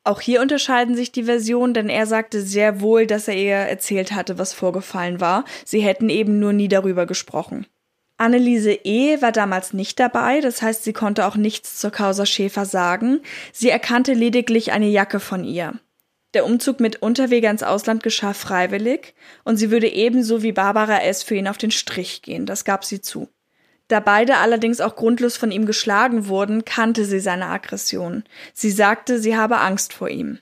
Auch hier unterscheiden sich die Versionen, denn er sagte sehr wohl, dass er ihr erzählt hatte, was vorgefallen war. Sie hätten eben nur nie darüber gesprochen. Anneliese E. war damals nicht dabei, das heißt, sie konnte auch nichts zur Causa Schäfer sagen. Sie erkannte lediglich eine Jacke von ihr. Der Umzug mit Unterweger ins Ausland geschah freiwillig und sie würde ebenso wie Barbara S. für ihn auf den Strich gehen, das gab sie zu. Da beide allerdings auch grundlos von ihm geschlagen wurden, kannte sie seine Aggression. Sie sagte, sie habe Angst vor ihm.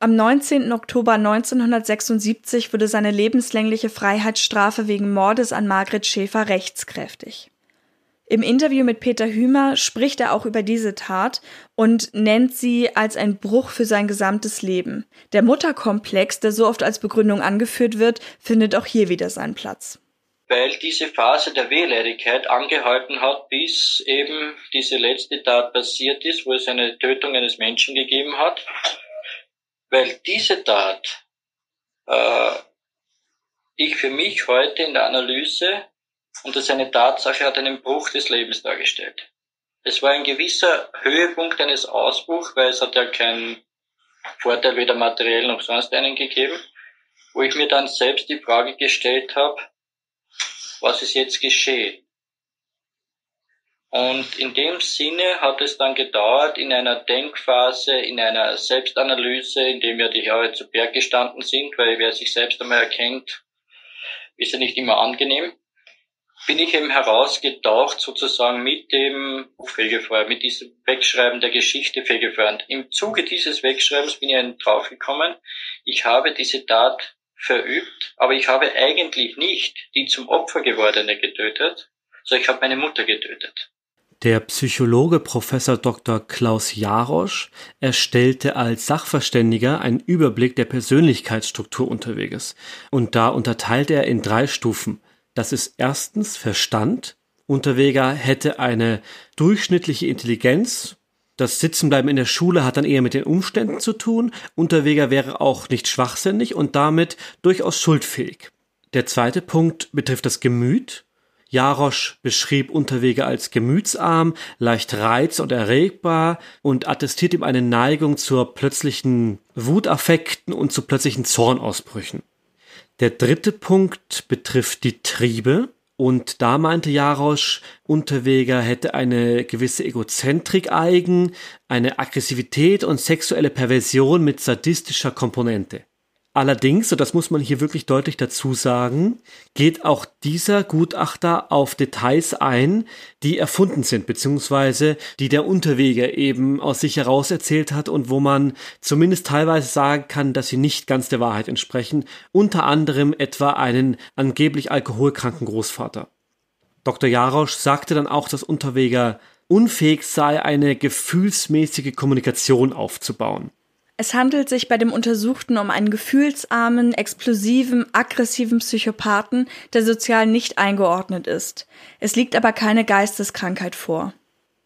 Am 19. Oktober 1976 wurde seine lebenslängliche Freiheitsstrafe wegen Mordes an Margret Schäfer rechtskräftig. Im Interview mit Peter Hümer spricht er auch über diese Tat und nennt sie als ein Bruch für sein gesamtes Leben. Der Mutterkomplex, der so oft als Begründung angeführt wird, findet auch hier wieder seinen Platz. Weil diese Phase der Wehleidigkeit angehalten hat, bis eben diese letzte Tat passiert ist, wo es eine Tötung eines Menschen gegeben hat. Weil diese Tat äh, ich für mich heute in der Analyse und das eine Tatsache hat einen Bruch des Lebens dargestellt. Es war ein gewisser Höhepunkt eines Ausbruchs, weil es hat ja keinen Vorteil weder materiell noch sonst einen gegeben, wo ich mir dann selbst die Frage gestellt habe, was ist jetzt geschehen? Und in dem Sinne hat es dann gedauert, in einer Denkphase, in einer Selbstanalyse, in dem ja die Jahre zu Berg gestanden sind, weil wer sich selbst einmal erkennt, ist ja nicht immer angenehm bin ich eben herausgetaucht sozusagen mit dem Fegefeuer, mit diesem Wegschreiben der Geschichte Fegefeuer. Und im Zuge dieses Wegschreibens bin ich draufgekommen, ich habe diese Tat verübt, aber ich habe eigentlich nicht die zum Opfer gewordene getötet, sondern ich habe meine Mutter getötet. Der Psychologe Professor Dr. Klaus Jarosch erstellte als Sachverständiger einen Überblick der Persönlichkeitsstruktur unterwegs. Und da unterteilt er in drei Stufen. Das ist erstens Verstand. Unterweger hätte eine durchschnittliche Intelligenz. Das Sitzenbleiben in der Schule hat dann eher mit den Umständen zu tun. Unterweger wäre auch nicht schwachsinnig und damit durchaus schuldfähig. Der zweite Punkt betrifft das Gemüt. Jarosch beschrieb Unterweger als gemütsarm, leicht reiz- und erregbar und attestiert ihm eine Neigung zur plötzlichen Wutaffekten und zu plötzlichen Zornausbrüchen. Der dritte Punkt betrifft die Triebe. Und da meinte Jarosch, Unterweger hätte eine gewisse Egozentrik eigen, eine Aggressivität und sexuelle Perversion mit sadistischer Komponente. Allerdings, und das muss man hier wirklich deutlich dazu sagen, geht auch dieser Gutachter auf Details ein, die erfunden sind, beziehungsweise die der Unterweger eben aus sich heraus erzählt hat und wo man zumindest teilweise sagen kann, dass sie nicht ganz der Wahrheit entsprechen, unter anderem etwa einen angeblich alkoholkranken Großvater. Dr. Jarosch sagte dann auch, dass Unterweger unfähig sei, eine gefühlsmäßige Kommunikation aufzubauen. Es handelt sich bei dem Untersuchten um einen gefühlsarmen, explosiven, aggressiven Psychopathen, der sozial nicht eingeordnet ist. Es liegt aber keine Geisteskrankheit vor.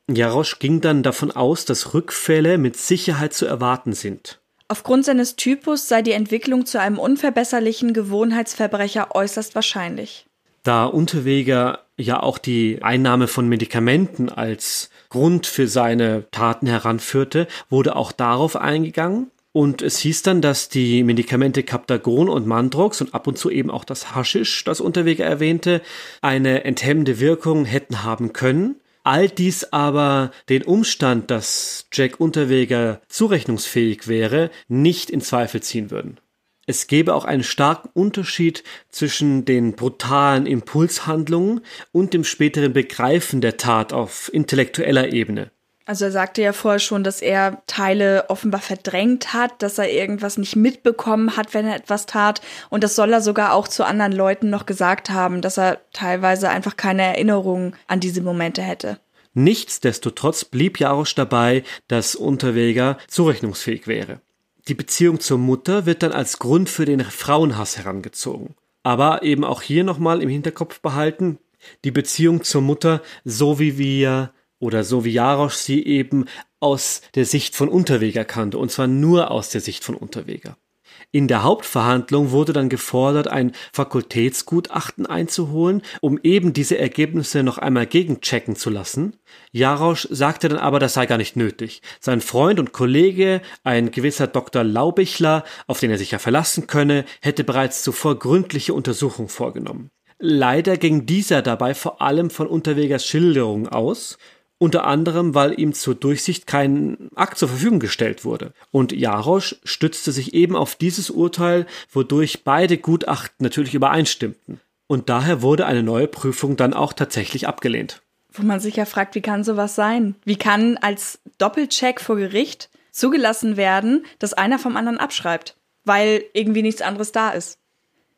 Jarosch ging dann davon aus, dass Rückfälle mit Sicherheit zu erwarten sind. Aufgrund seines Typus sei die Entwicklung zu einem unverbesserlichen Gewohnheitsverbrecher äußerst wahrscheinlich. Da Unterweger ja auch die Einnahme von Medikamenten als Grund für seine Taten heranführte, wurde auch darauf eingegangen. Und es hieß dann, dass die Medikamente Captagon und Mandrox und ab und zu eben auch das Haschisch, das Unterweger erwähnte, eine enthemmende Wirkung hätten haben können. All dies aber den Umstand, dass Jack Unterweger zurechnungsfähig wäre, nicht in Zweifel ziehen würden. Es gäbe auch einen starken Unterschied zwischen den brutalen Impulshandlungen und dem späteren Begreifen der Tat auf intellektueller Ebene. Also er sagte ja vorher schon, dass er Teile offenbar verdrängt hat, dass er irgendwas nicht mitbekommen hat, wenn er etwas tat. Und das soll er sogar auch zu anderen Leuten noch gesagt haben, dass er teilweise einfach keine Erinnerungen an diese Momente hätte. Nichtsdestotrotz blieb Jarosch dabei, dass Unterweger zurechnungsfähig wäre. Die Beziehung zur Mutter wird dann als Grund für den Frauenhass herangezogen. Aber eben auch hier nochmal im Hinterkopf behalten, die Beziehung zur Mutter, so wie wir oder so wie Jarosch sie eben aus der Sicht von Unterweger kannte, und zwar nur aus der Sicht von Unterweger. In der Hauptverhandlung wurde dann gefordert, ein Fakultätsgutachten einzuholen, um eben diese Ergebnisse noch einmal gegenchecken zu lassen. Jarosch sagte dann aber, das sei gar nicht nötig. Sein Freund und Kollege, ein gewisser Dr. Laubichler, auf den er sich ja verlassen könne, hätte bereits zuvor gründliche Untersuchungen vorgenommen. Leider ging dieser dabei vor allem von Unterwegers Schilderungen aus unter anderem, weil ihm zur Durchsicht kein Akt zur Verfügung gestellt wurde. Und Jarosch stützte sich eben auf dieses Urteil, wodurch beide Gutachten natürlich übereinstimmten. Und daher wurde eine neue Prüfung dann auch tatsächlich abgelehnt. Wo man sich ja fragt, wie kann sowas sein? Wie kann als Doppelcheck vor Gericht zugelassen werden, dass einer vom anderen abschreibt, weil irgendwie nichts anderes da ist?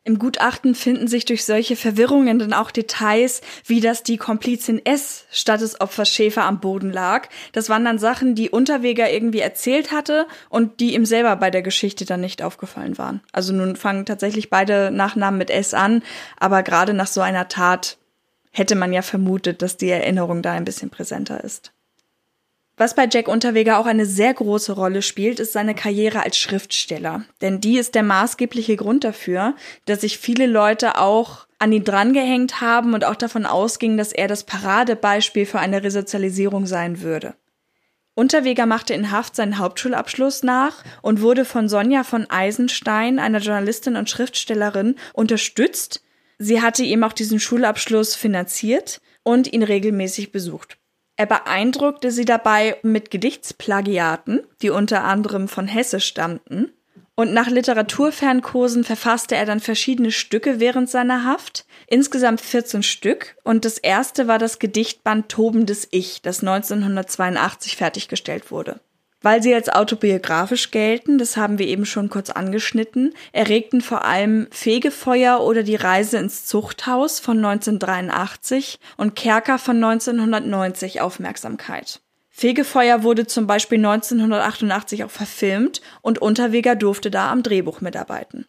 Im Gutachten finden sich durch solche Verwirrungen dann auch Details, wie dass die Komplizin S statt des Opfers Schäfer am Boden lag. Das waren dann Sachen, die Unterweger irgendwie erzählt hatte und die ihm selber bei der Geschichte dann nicht aufgefallen waren. Also nun fangen tatsächlich beide Nachnamen mit S an, aber gerade nach so einer Tat hätte man ja vermutet, dass die Erinnerung da ein bisschen präsenter ist. Was bei Jack Unterweger auch eine sehr große Rolle spielt, ist seine Karriere als Schriftsteller. Denn die ist der maßgebliche Grund dafür, dass sich viele Leute auch an ihn drangehängt haben und auch davon ausgingen, dass er das Paradebeispiel für eine Resozialisierung sein würde. Unterweger machte in Haft seinen Hauptschulabschluss nach und wurde von Sonja von Eisenstein, einer Journalistin und Schriftstellerin, unterstützt. Sie hatte ihm auch diesen Schulabschluss finanziert und ihn regelmäßig besucht. Er beeindruckte sie dabei mit Gedichtsplagiaten, die unter anderem von Hesse stammten. Und nach Literaturfernkursen verfasste er dann verschiedene Stücke während seiner Haft, insgesamt 14 Stück. Und das erste war das Gedichtband Tobendes Ich, das 1982 fertiggestellt wurde. Weil sie als autobiografisch gelten, das haben wir eben schon kurz angeschnitten, erregten vor allem Fegefeuer oder die Reise ins Zuchthaus von 1983 und Kerker von 1990 Aufmerksamkeit. Fegefeuer wurde zum Beispiel 1988 auch verfilmt und Unterweger durfte da am Drehbuch mitarbeiten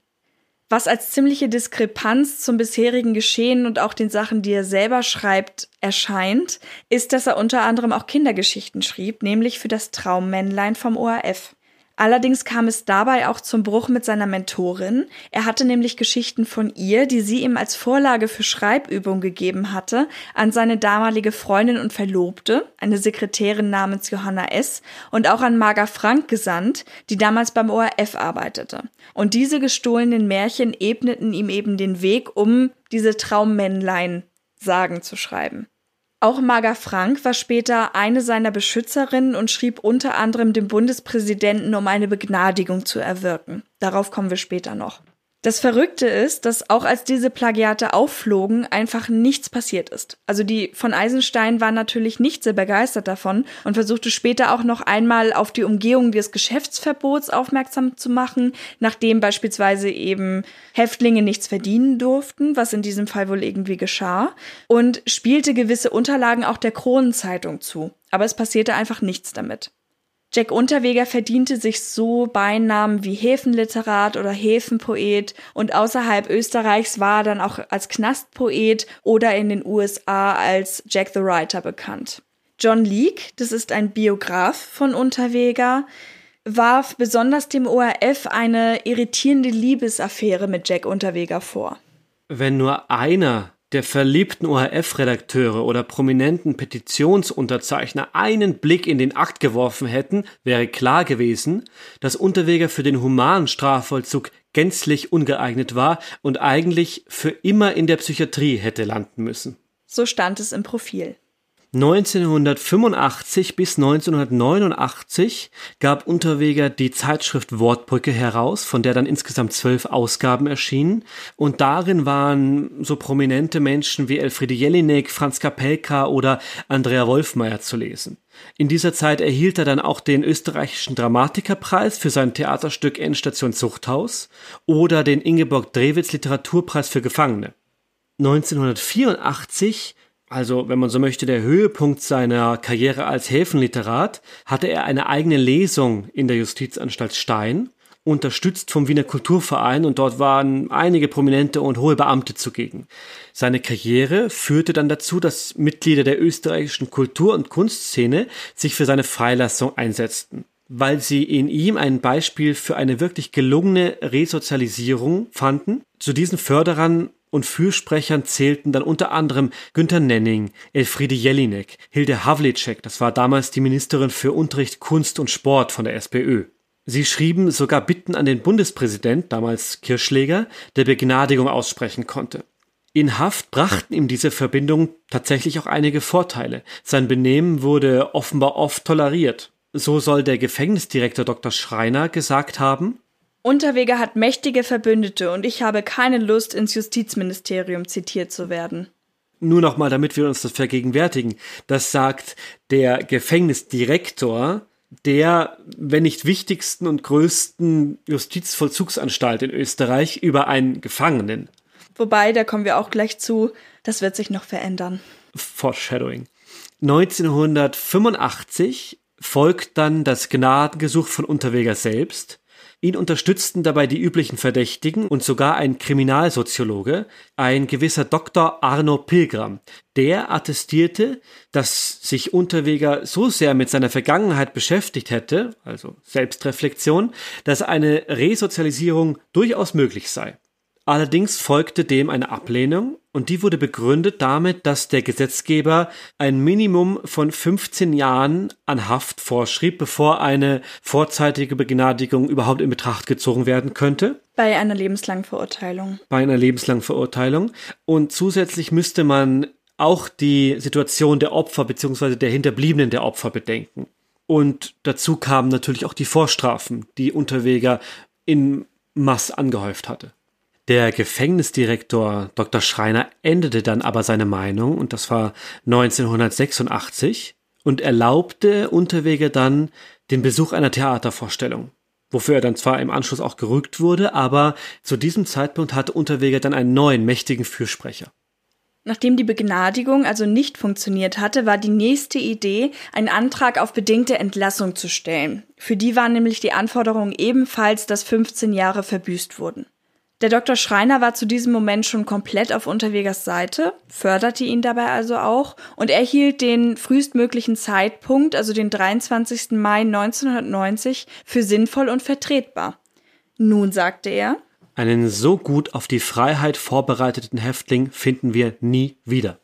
was als ziemliche Diskrepanz zum bisherigen Geschehen und auch den Sachen, die er selber schreibt, erscheint, ist, dass er unter anderem auch Kindergeschichten schrieb, nämlich für das Traummännlein vom ORF. Allerdings kam es dabei auch zum Bruch mit seiner Mentorin. Er hatte nämlich Geschichten von ihr, die sie ihm als Vorlage für Schreibübung gegeben hatte, an seine damalige Freundin und Verlobte, eine Sekretärin namens Johanna S., und auch an Marga Frank gesandt, die damals beim ORF arbeitete. Und diese gestohlenen Märchen ebneten ihm eben den Weg, um diese Traummännlein Sagen zu schreiben. Auch Marga Frank war später eine seiner Beschützerinnen und schrieb unter anderem dem Bundespräsidenten, um eine Begnadigung zu erwirken. Darauf kommen wir später noch. Das Verrückte ist, dass auch als diese Plagiate aufflogen, einfach nichts passiert ist. Also die von Eisenstein war natürlich nicht sehr begeistert davon und versuchte später auch noch einmal auf die Umgehung des Geschäftsverbots aufmerksam zu machen, nachdem beispielsweise eben Häftlinge nichts verdienen durften, was in diesem Fall wohl irgendwie geschah, und spielte gewisse Unterlagen auch der Kronenzeitung zu. Aber es passierte einfach nichts damit. Jack Unterweger verdiente sich so Beinamen wie Häfenliterat oder Häfenpoet und außerhalb Österreichs war er dann auch als Knastpoet oder in den USA als Jack the Writer bekannt. John Leake, das ist ein Biograf von Unterweger, warf besonders dem ORF eine irritierende Liebesaffäre mit Jack Unterweger vor. Wenn nur einer der verliebten ORF-Redakteure oder prominenten Petitionsunterzeichner einen Blick in den Akt geworfen hätten, wäre klar gewesen, dass Unterweger für den humanen Strafvollzug gänzlich ungeeignet war und eigentlich für immer in der Psychiatrie hätte landen müssen. So stand es im Profil. 1985 bis 1989 gab Unterweger die Zeitschrift Wortbrücke heraus, von der dann insgesamt zwölf Ausgaben erschienen. Und darin waren so prominente Menschen wie Elfriede Jelinek, Franz Kapelka oder Andrea Wolfmeier zu lesen. In dieser Zeit erhielt er dann auch den österreichischen Dramatikerpreis für sein Theaterstück Endstation Zuchthaus oder den Ingeborg Drewitz Literaturpreis für Gefangene. 1984 also wenn man so möchte, der Höhepunkt seiner Karriere als Häfenliterat, hatte er eine eigene Lesung in der Justizanstalt Stein, unterstützt vom Wiener Kulturverein und dort waren einige prominente und hohe Beamte zugegen. Seine Karriere führte dann dazu, dass Mitglieder der österreichischen Kultur- und Kunstszene sich für seine Freilassung einsetzten weil sie in ihm ein Beispiel für eine wirklich gelungene Resozialisierung fanden. Zu diesen Förderern und Fürsprechern zählten dann unter anderem Günter Nenning, Elfriede Jelinek, Hilde Havlicek, das war damals die Ministerin für Unterricht, Kunst und Sport von der SPÖ. Sie schrieben sogar Bitten an den Bundespräsident, damals Kirschläger, der Begnadigung aussprechen konnte. In Haft brachten ihm diese Verbindungen tatsächlich auch einige Vorteile. Sein Benehmen wurde offenbar oft toleriert. So soll der Gefängnisdirektor Dr. Schreiner gesagt haben, Unterweger hat mächtige Verbündete und ich habe keine Lust, ins Justizministerium zitiert zu werden. Nur nochmal, damit wir uns das vergegenwärtigen. Das sagt der Gefängnisdirektor der, wenn nicht wichtigsten und größten Justizvollzugsanstalt in Österreich über einen Gefangenen. Wobei, da kommen wir auch gleich zu, das wird sich noch verändern. Foreshadowing. 1985 folgt dann das Gnadengesuch von Unterweger selbst. Ihn unterstützten dabei die üblichen Verdächtigen und sogar ein Kriminalsoziologe, ein gewisser Dr. Arno Pilgram. Der attestierte, dass sich Unterweger so sehr mit seiner Vergangenheit beschäftigt hätte, also Selbstreflexion, dass eine Resozialisierung durchaus möglich sei. Allerdings folgte dem eine Ablehnung und die wurde begründet damit, dass der Gesetzgeber ein Minimum von 15 Jahren an Haft vorschrieb, bevor eine vorzeitige Begnadigung überhaupt in Betracht gezogen werden könnte. Bei einer lebenslangen Verurteilung. Bei einer lebenslangen Verurteilung. Und zusätzlich müsste man auch die Situation der Opfer bzw. der Hinterbliebenen der Opfer bedenken. Und dazu kamen natürlich auch die Vorstrafen, die Unterweger in Mass angehäuft hatte. Der Gefängnisdirektor Dr. Schreiner änderte dann aber seine Meinung und das war 1986 und erlaubte Unterweger dann den Besuch einer Theatervorstellung, wofür er dann zwar im Anschluss auch gerügt wurde, aber zu diesem Zeitpunkt hatte Unterweger dann einen neuen mächtigen Fürsprecher. Nachdem die Begnadigung also nicht funktioniert hatte, war die nächste Idee, einen Antrag auf bedingte Entlassung zu stellen. Für die waren nämlich die Anforderungen ebenfalls, dass 15 Jahre verbüßt wurden. Der Dr. Schreiner war zu diesem Moment schon komplett auf Unterwegers Seite, förderte ihn dabei also auch und erhielt den frühestmöglichen Zeitpunkt, also den 23. Mai 1990, für sinnvoll und vertretbar. Nun sagte er, einen so gut auf die Freiheit vorbereiteten Häftling finden wir nie wieder.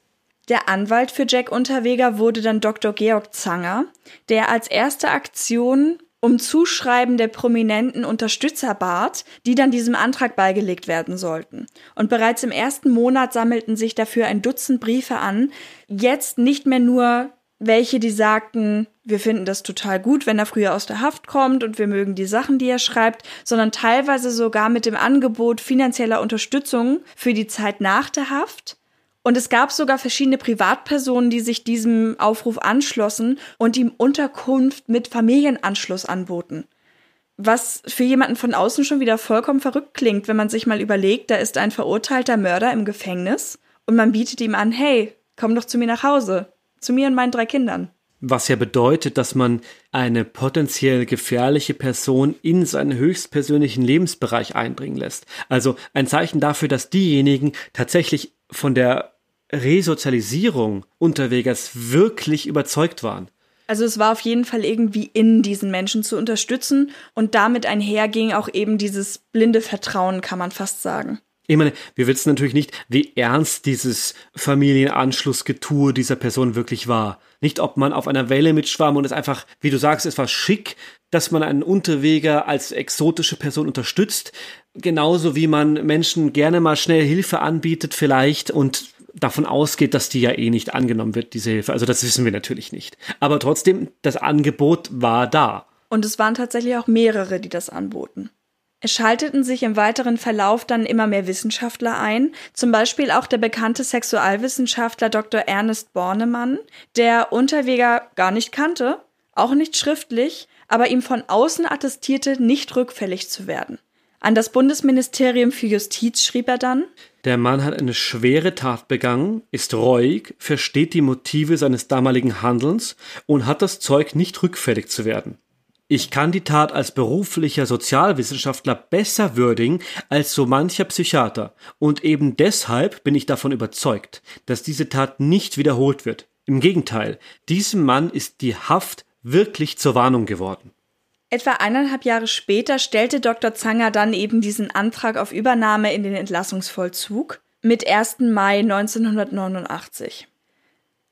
Der Anwalt für Jack Unterweger wurde dann Dr. Georg Zanger, der als erste Aktion um Zuschreiben der prominenten Unterstützer bat, die dann diesem Antrag beigelegt werden sollten. Und bereits im ersten Monat sammelten sich dafür ein Dutzend Briefe an. Jetzt nicht mehr nur welche, die sagten, wir finden das total gut, wenn er früher aus der Haft kommt und wir mögen die Sachen, die er schreibt, sondern teilweise sogar mit dem Angebot finanzieller Unterstützung für die Zeit nach der Haft und es gab sogar verschiedene Privatpersonen, die sich diesem Aufruf anschlossen und ihm Unterkunft mit Familienanschluss anboten. Was für jemanden von außen schon wieder vollkommen verrückt klingt, wenn man sich mal überlegt, da ist ein verurteilter Mörder im Gefängnis und man bietet ihm an, hey, komm doch zu mir nach Hause, zu mir und meinen drei Kindern. Was ja bedeutet, dass man eine potenziell gefährliche Person in seinen höchstpersönlichen Lebensbereich eindringen lässt. Also ein Zeichen dafür, dass diejenigen tatsächlich von der Resozialisierung Unterwegers wirklich überzeugt waren. Also es war auf jeden Fall irgendwie in diesen Menschen zu unterstützen und damit einherging auch eben dieses blinde Vertrauen, kann man fast sagen. Ich meine, wir wissen natürlich nicht, wie ernst dieses Familienanschlussgetue dieser Person wirklich war. Nicht, ob man auf einer Welle mitschwamm und es einfach, wie du sagst, es war schick, dass man einen Unterweger als exotische Person unterstützt. Genauso wie man Menschen gerne mal schnell Hilfe anbietet vielleicht und davon ausgeht, dass die ja eh nicht angenommen wird, diese Hilfe. Also das wissen wir natürlich nicht. Aber trotzdem, das Angebot war da. Und es waren tatsächlich auch mehrere, die das anboten. Es schalteten sich im weiteren Verlauf dann immer mehr Wissenschaftler ein, zum Beispiel auch der bekannte Sexualwissenschaftler Dr. Ernest Bornemann, der Unterweger gar nicht kannte, auch nicht schriftlich, aber ihm von außen attestierte, nicht rückfällig zu werden. An das Bundesministerium für Justiz schrieb er dann Der Mann hat eine schwere Tat begangen, ist reuig, versteht die Motive seines damaligen Handelns und hat das Zeug, nicht rückfällig zu werden. Ich kann die Tat als beruflicher Sozialwissenschaftler besser würdigen als so mancher Psychiater, und eben deshalb bin ich davon überzeugt, dass diese Tat nicht wiederholt wird. Im Gegenteil, diesem Mann ist die Haft wirklich zur Warnung geworden. Etwa eineinhalb Jahre später stellte Dr. Zanger dann eben diesen Antrag auf Übernahme in den Entlassungsvollzug mit 1. Mai 1989.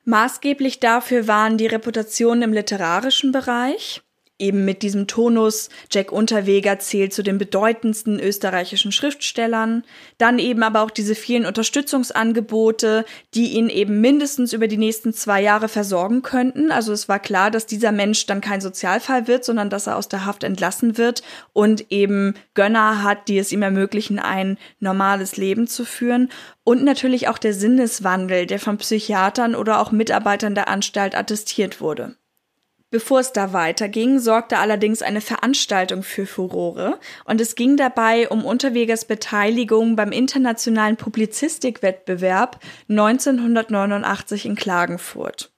Maßgeblich dafür waren die Reputationen im literarischen Bereich, eben mit diesem Tonus, Jack Unterweger zählt zu den bedeutendsten österreichischen Schriftstellern, dann eben aber auch diese vielen Unterstützungsangebote, die ihn eben mindestens über die nächsten zwei Jahre versorgen könnten. Also es war klar, dass dieser Mensch dann kein Sozialfall wird, sondern dass er aus der Haft entlassen wird und eben Gönner hat, die es ihm ermöglichen, ein normales Leben zu führen. Und natürlich auch der Sinneswandel, der von Psychiatern oder auch Mitarbeitern der Anstalt attestiert wurde. Bevor es da weiterging, sorgte allerdings eine Veranstaltung für Furore und es ging dabei um Unterwegers Beteiligung beim internationalen Publizistikwettbewerb 1989 in Klagenfurt.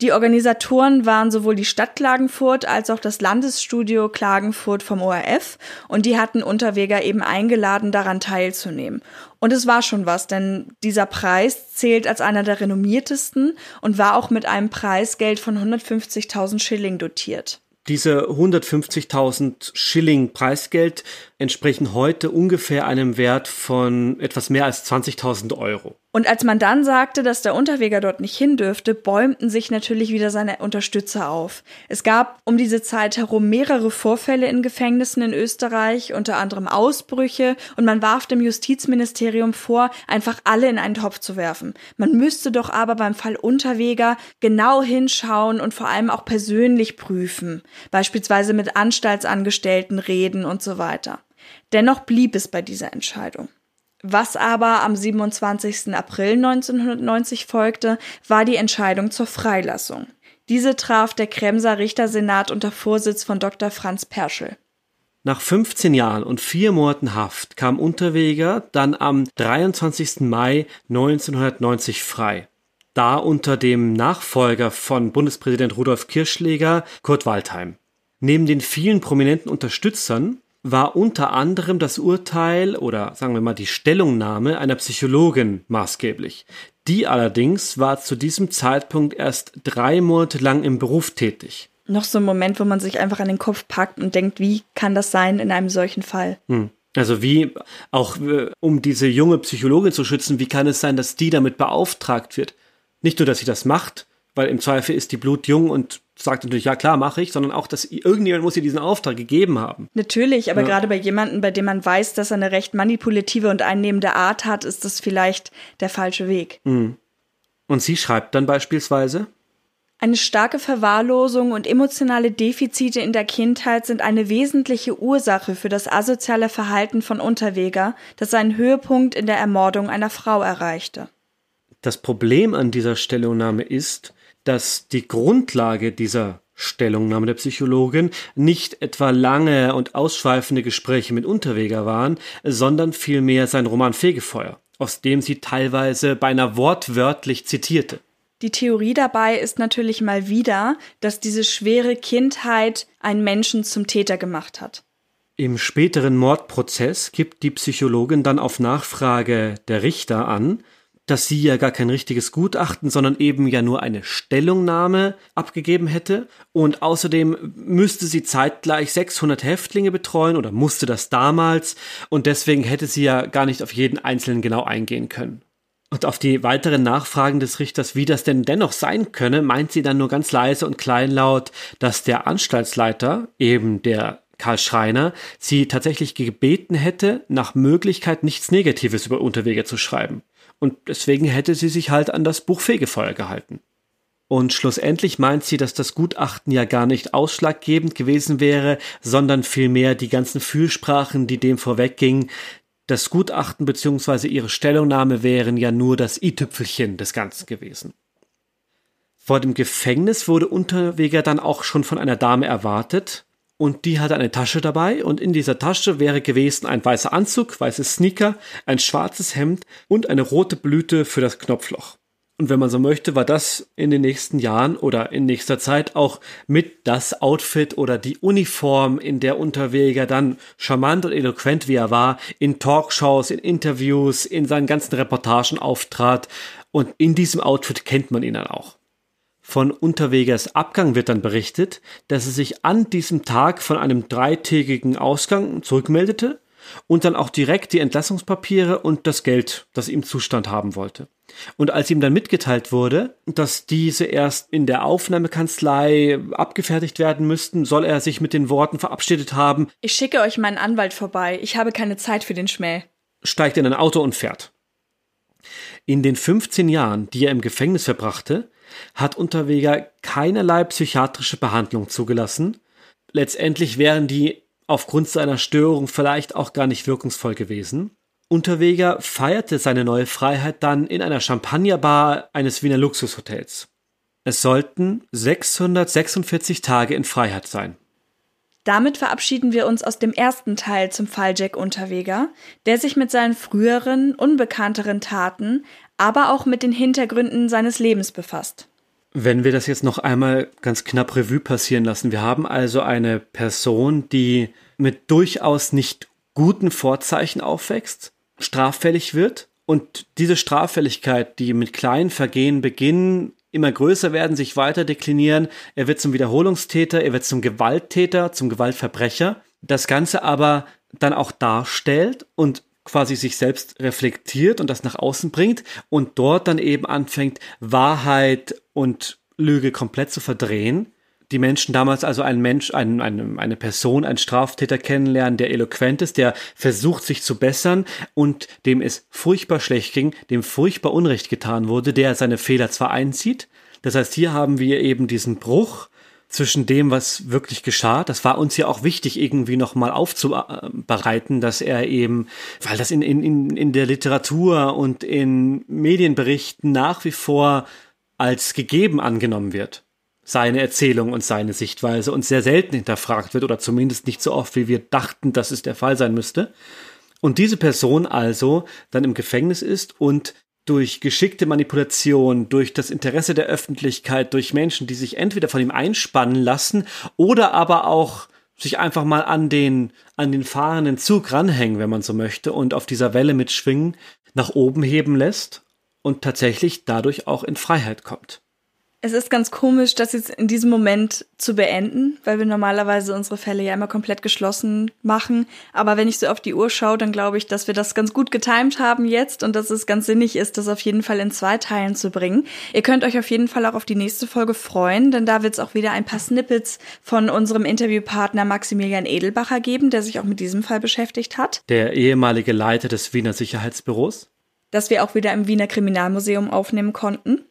Die Organisatoren waren sowohl die Stadt Klagenfurt als auch das Landesstudio Klagenfurt vom ORF und die hatten Unterweger eben eingeladen, daran teilzunehmen. Und es war schon was, denn dieser Preis zählt als einer der renommiertesten und war auch mit einem Preisgeld von 150.000 Schilling dotiert. Diese 150.000 Schilling Preisgeld entsprechen heute ungefähr einem Wert von etwas mehr als 20.000 Euro. Und als man dann sagte, dass der Unterweger dort nicht hin dürfte, bäumten sich natürlich wieder seine Unterstützer auf. Es gab um diese Zeit herum mehrere Vorfälle in Gefängnissen in Österreich, unter anderem Ausbrüche, und man warf dem Justizministerium vor, einfach alle in einen Topf zu werfen. Man müsste doch aber beim Fall Unterweger genau hinschauen und vor allem auch persönlich prüfen, beispielsweise mit Anstaltsangestellten reden und so weiter. Dennoch blieb es bei dieser Entscheidung. Was aber am 27. April 1990 folgte, war die Entscheidung zur Freilassung. Diese traf der Kremser Richtersenat unter Vorsitz von Dr. Franz Perschel. Nach 15 Jahren und vier Monaten Haft kam Unterweger dann am 23. Mai 1990 frei. Da unter dem Nachfolger von Bundespräsident Rudolf Kirschläger, Kurt Waldheim. Neben den vielen prominenten Unterstützern war unter anderem das Urteil oder sagen wir mal die Stellungnahme einer Psychologin maßgeblich. Die allerdings war zu diesem Zeitpunkt erst drei Monate lang im Beruf tätig. Noch so ein Moment, wo man sich einfach an den Kopf packt und denkt, wie kann das sein in einem solchen Fall? Hm. Also wie auch äh, um diese junge Psychologin zu schützen, wie kann es sein, dass die damit beauftragt wird? Nicht nur, dass sie das macht, weil im Zweifel ist die Blut jung und sagt natürlich, ja klar, mache ich, sondern auch, dass irgendjemand muss ihr diesen Auftrag gegeben haben. Natürlich, aber ja. gerade bei jemandem, bei dem man weiß, dass er eine recht manipulative und einnehmende Art hat, ist das vielleicht der falsche Weg. Mhm. Und sie schreibt dann beispielsweise? Eine starke Verwahrlosung und emotionale Defizite in der Kindheit sind eine wesentliche Ursache für das asoziale Verhalten von Unterweger, das seinen Höhepunkt in der Ermordung einer Frau erreichte. Das Problem an dieser Stellungnahme ist, dass die Grundlage dieser Stellungnahme der Psychologin nicht etwa lange und ausschweifende Gespräche mit Unterweger waren, sondern vielmehr sein Roman Fegefeuer, aus dem sie teilweise beinahe wortwörtlich zitierte. Die Theorie dabei ist natürlich mal wieder, dass diese schwere Kindheit einen Menschen zum Täter gemacht hat. Im späteren Mordprozess gibt die Psychologin dann auf Nachfrage der Richter an, dass sie ja gar kein richtiges Gutachten, sondern eben ja nur eine Stellungnahme abgegeben hätte. Und außerdem müsste sie zeitgleich 600 Häftlinge betreuen oder musste das damals. Und deswegen hätte sie ja gar nicht auf jeden Einzelnen genau eingehen können. Und auf die weiteren Nachfragen des Richters, wie das denn dennoch sein könne, meint sie dann nur ganz leise und kleinlaut, dass der Anstaltsleiter, eben der Karl Schreiner, sie tatsächlich gebeten hätte, nach Möglichkeit nichts Negatives über Unterwege zu schreiben. Und deswegen hätte sie sich halt an das Buch Fegefeuer gehalten. Und schlussendlich meint sie, dass das Gutachten ja gar nicht ausschlaggebend gewesen wäre, sondern vielmehr die ganzen Fühlsprachen, die dem vorweggingen. Das Gutachten bzw. ihre Stellungnahme wären ja nur das i-Tüpfelchen des Ganzen gewesen. Vor dem Gefängnis wurde Unterweger dann auch schon von einer Dame erwartet, und die hatte eine Tasche dabei und in dieser Tasche wäre gewesen ein weißer Anzug, weiße Sneaker, ein schwarzes Hemd und eine rote Blüte für das Knopfloch. Und wenn man so möchte, war das in den nächsten Jahren oder in nächster Zeit auch mit das Outfit oder die Uniform, in der Unterweger dann charmant und eloquent wie er war, in Talkshows, in Interviews, in seinen ganzen Reportagen auftrat. Und in diesem Outfit kennt man ihn dann auch. Von Unterwegers Abgang wird dann berichtet, dass er sich an diesem Tag von einem dreitägigen Ausgang zurückmeldete und dann auch direkt die Entlassungspapiere und das Geld, das ihm Zustand haben wollte. Und als ihm dann mitgeteilt wurde, dass diese erst in der Aufnahmekanzlei abgefertigt werden müssten, soll er sich mit den Worten verabschiedet haben Ich schicke euch meinen Anwalt vorbei, ich habe keine Zeit für den Schmäh. Steigt in ein Auto und fährt. In den 15 Jahren, die er im Gefängnis verbrachte, hat Unterweger keinerlei psychiatrische Behandlung zugelassen. Letztendlich wären die aufgrund seiner Störung vielleicht auch gar nicht wirkungsvoll gewesen. Unterweger feierte seine neue Freiheit dann in einer Champagnerbar eines Wiener Luxushotels. Es sollten 646 Tage in Freiheit sein. Damit verabschieden wir uns aus dem ersten Teil zum Fall Jack Unterweger, der sich mit seinen früheren, unbekannteren Taten, aber auch mit den Hintergründen seines Lebens befasst. Wenn wir das jetzt noch einmal ganz knapp Revue passieren lassen, wir haben also eine Person, die mit durchaus nicht guten Vorzeichen aufwächst, straffällig wird und diese Straffälligkeit, die mit kleinen Vergehen beginnen, immer größer werden, sich weiter deklinieren. Er wird zum Wiederholungstäter, er wird zum Gewalttäter, zum Gewaltverbrecher. Das Ganze aber dann auch darstellt und quasi sich selbst reflektiert und das nach außen bringt und dort dann eben anfängt, Wahrheit und Lüge komplett zu verdrehen. Die Menschen damals also ein Mensch, ein, eine, eine Person, ein Straftäter kennenlernen, der eloquent ist, der versucht sich zu bessern und dem es furchtbar schlecht ging, dem furchtbar Unrecht getan wurde, der seine Fehler zwar einzieht. Das heißt, hier haben wir eben diesen Bruch zwischen dem, was wirklich geschah. Das war uns ja auch wichtig, irgendwie nochmal aufzubereiten, dass er eben, weil das in, in, in der Literatur und in Medienberichten nach wie vor als gegeben angenommen wird. Seine Erzählung und seine Sichtweise und sehr selten hinterfragt wird oder zumindest nicht so oft, wie wir dachten, dass es der Fall sein müsste. Und diese Person also dann im Gefängnis ist und durch geschickte Manipulation, durch das Interesse der Öffentlichkeit, durch Menschen, die sich entweder von ihm einspannen lassen oder aber auch sich einfach mal an den, an den fahrenden Zug ranhängen, wenn man so möchte, und auf dieser Welle mitschwingen, nach oben heben lässt und tatsächlich dadurch auch in Freiheit kommt. Es ist ganz komisch, das jetzt in diesem Moment zu beenden, weil wir normalerweise unsere Fälle ja immer komplett geschlossen machen. Aber wenn ich so auf die Uhr schaue, dann glaube ich, dass wir das ganz gut getimt haben jetzt und dass es ganz sinnig ist, das auf jeden Fall in zwei Teilen zu bringen. Ihr könnt euch auf jeden Fall auch auf die nächste Folge freuen, denn da wird es auch wieder ein paar Snippets von unserem Interviewpartner Maximilian Edelbacher geben, der sich auch mit diesem Fall beschäftigt hat. Der ehemalige Leiter des Wiener Sicherheitsbüros. Das wir auch wieder im Wiener Kriminalmuseum aufnehmen konnten.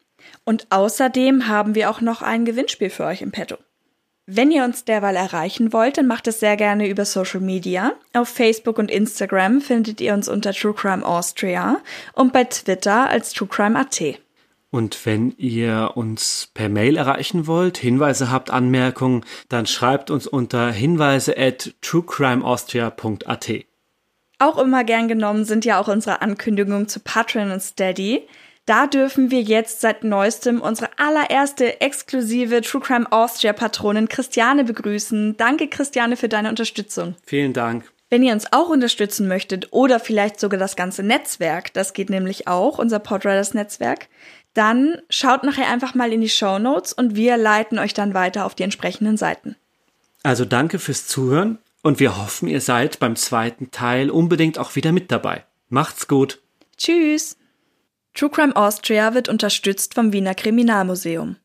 Und außerdem haben wir auch noch ein Gewinnspiel für euch im Petto. Wenn ihr uns derweil erreichen wollt, dann macht es sehr gerne über Social Media. Auf Facebook und Instagram findet ihr uns unter True Crime Austria und bei Twitter als True Crime AT. Und wenn ihr uns per Mail erreichen wollt, Hinweise habt, Anmerkungen, dann schreibt uns unter hinweise at truecrimeaustria.at. Auch immer gern genommen sind ja auch unsere Ankündigungen zu Patreon und Steady. Da dürfen wir jetzt seit neuestem unsere allererste exklusive True Crime Austria Patronin Christiane begrüßen. Danke Christiane für deine Unterstützung. Vielen Dank. Wenn ihr uns auch unterstützen möchtet oder vielleicht sogar das ganze Netzwerk, das geht nämlich auch, unser Podriders Netzwerk, dann schaut nachher einfach mal in die Show Notes und wir leiten euch dann weiter auf die entsprechenden Seiten. Also danke fürs Zuhören und wir hoffen, ihr seid beim zweiten Teil unbedingt auch wieder mit dabei. Macht's gut. Tschüss. True Crime Austria wird unterstützt vom Wiener Kriminalmuseum.